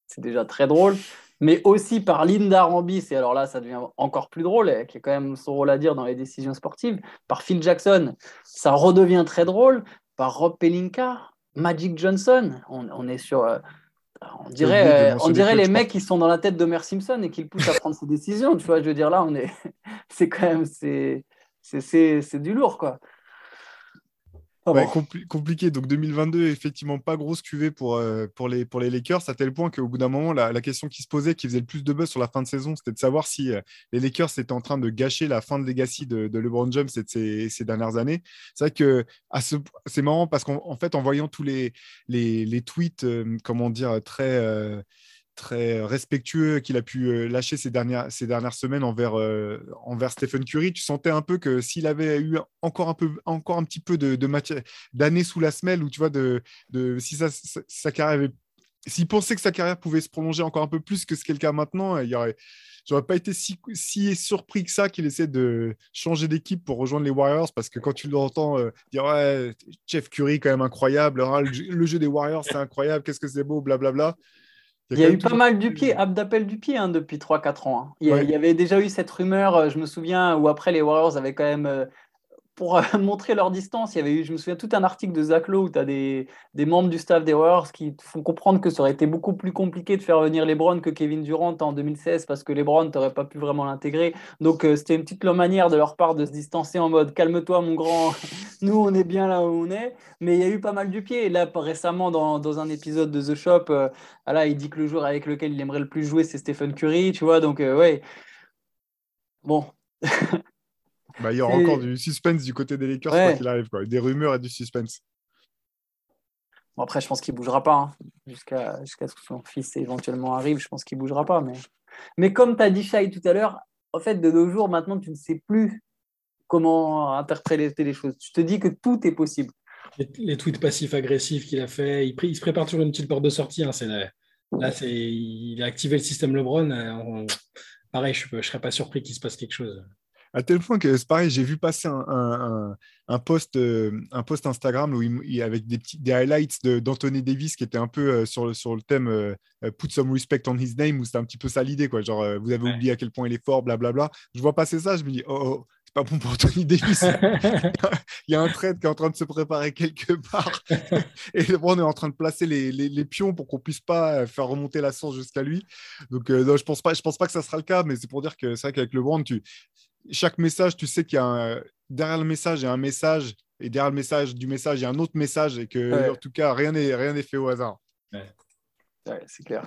c'est déjà très drôle, mais aussi par Linda Rambis, et alors là, ça devient encore plus drôle, qui a quand même son rôle à dire dans les décisions sportives, par Phil Jackson, ça redevient très drôle, par Rob Pelinka, Magic Johnson, on, est sur... Euh, on dirait, euh, on dirait les mecs qui sont dans la tête de Mer Simpson et qui le poussent à prendre ses décisions. Tu vois, je veux dire, là, on est, c'est quand même, c'est, c'est, du lourd, quoi. Ah compliqué. Donc 2022, effectivement, pas grosse cuvée pour, euh, pour, les, pour les Lakers, à tel point qu'au bout d'un moment, la, question qui se posait, qui faisait le plus de buzz sur la fin de saison, c'était de savoir si euh, les Lakers étaient en train de gâcher la fin de legacy de, LeBron James ces, ces dernières années. C'est vrai que c'est marrant parce qu'en fait, en voyant tous les, les, les tweets, euh, comment dire, très très respectueux qu'il a pu euh, lâcher ces dernières, ces dernières semaines envers, euh, envers Stephen Curry. Tu sentais un peu que s'il avait eu encore un, peu, encore un petit peu de, d'années sous la semelle, ou tu vois, de, de, si sa, sa, carrière avait, s'il pensait que sa carrière pouvait se prolonger encore un peu plus que ce qu'elle a maintenant, il y aurait, j'aurais pas été si, si, surpris que ça qu'il essaie de changer d'équipe pour rejoindre les Warriors parce que quand tu l'entends euh, dire ouais, Jeff Curry quand même incroyable, hein, le, jeu des Warriors c'est incroyable, qu'est-ce que c'est beau, blablabla. Bla, bla. Il y a, eu pas mal du pied, d'appel du pied hein, depuis 3-4 ans. Hein. Il, y avait déjà eu cette rumeur, euh, je me souviens, où après les Warriors avaient quand même euh, pour euh, montrer leur distance, il y avait eu, je me souviens, tout un article de Zach Lowe où tu as des, des, membres du staff des Warriors qui font comprendre que ça aurait été beaucoup plus compliqué de faire venir LeBron que Kevin Durant en 2016 parce que LeBron, tu n'aurais pas pu vraiment l'intégrer. Donc, euh, c'était une petite manière de leur part de se distancer en mode calme-toi, mon grand, nous, on est bien là où on est. Mais il y a eu pas mal du pied. Là, récemment, dans, dans un épisode de The Shop, euh, voilà, il dit que le joueur avec lequel il aimerait le plus jouer, c'est Stephen Curry, tu vois. Donc, ouais. Bon. Bah, il y aura encore du suspense du côté des Lakers, quoi qu'il arrive. Quoi. Des rumeurs et du suspense. Bon, après, je pense qu'il ne bougera pas. Hein. Jusqu'à ce que son fils éventuellement arrive, je pense qu'il ne bougera pas. Mais, mais comme tu as dit, Shai, tout à l'heure, en fait, de nos jours, maintenant, tu ne sais plus comment interpréter les choses. Tu te dis que tout est possible. Les, tweets passifs-agressifs qu'il a fait, il, il, se prépare toujours une petite porte de sortie. Hein. là, il a activé le système LeBron. Euh, pareil, je ne serais pas surpris qu'il se passe quelque chose à tel point que c'est pareil, j'ai vu passer un, un, post, euh, un post Instagram où il, avec des, petits, des highlights d'Anthony Davis qui était un peu euh, sur, le, sur le thème euh, Put some respect on his name, où c'était un petit peu ça l'idée, quoi. Genre, vous avez oublié à quel point il est fort, blablabla. Je vois passer ça, je me dis, oh, oh c'est pas bon pour Anthony Davis. il y a un trade qui est en train de se préparer quelque part. et on est en train de placer les, les, les pions pour qu'on puisse pas faire remonter la source jusqu'à lui. Donc, non, je pense pas, je pense pas que ça sera le cas, mais c'est pour dire que c'est vrai qu'avec le Brand, tu chaque message, tu sais qu'il y a derrière le message, il y a un message, et derrière le message du message, il y a un autre message, et que, en tout cas, rien n'est rien fait au hasard. c'est clair.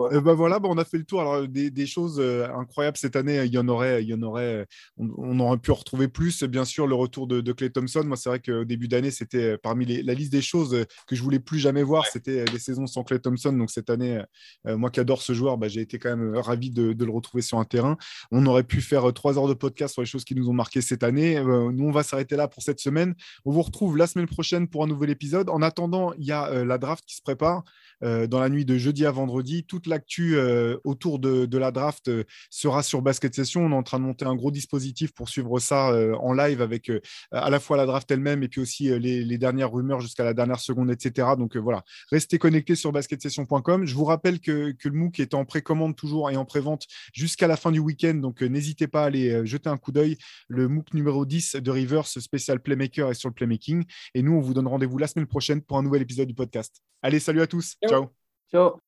Euh, bah voilà, bah on a fait le tour. Alors, des, choses euh, incroyables cette année, il y en aurait, il y en aurait on, aurait pu en retrouver plus. Bien sûr, le retour de, Clay Thompson. Moi, c'est vrai qu'au début d'année, c'était euh, parmi la liste des choses que je voulais plus jamais voir. C'était des saisons sans Clay Thompson. Donc, cette année, moi qui adore ce joueur, bah, j'ai été quand même ravi de, le retrouver sur un terrain. On aurait pu faire trois heures de podcast sur les choses qui nous ont marqué cette année. nous, on va s'arrêter là pour cette semaine. On vous retrouve la semaine prochaine pour un nouvel épisode. En attendant, il y a la draft qui se prépare. Euh, dans la nuit de jeudi à vendredi. Toute l'actu euh, autour de, la draft euh, sera sur Basket Session. On est en train de monter un gros dispositif pour suivre ça en live avec à la fois la draft elle-même et puis aussi les, dernières rumeurs jusqu'à la dernière seconde, etc. Donc voilà, restez connectés sur basketsession.com. Je vous rappelle que, le MOOC est en précommande toujours et en prévente jusqu'à la fin du week-end. Donc n'hésitez pas à aller jeter un coup d'œil. Le MOOC numéro 10 de Rivers spécial Playmaker est sur le Playmaking. Et nous, on vous donne rendez-vous la semaine prochaine pour un nouvel épisode du podcast. Allez, salut à tous. Ciao. Ciao.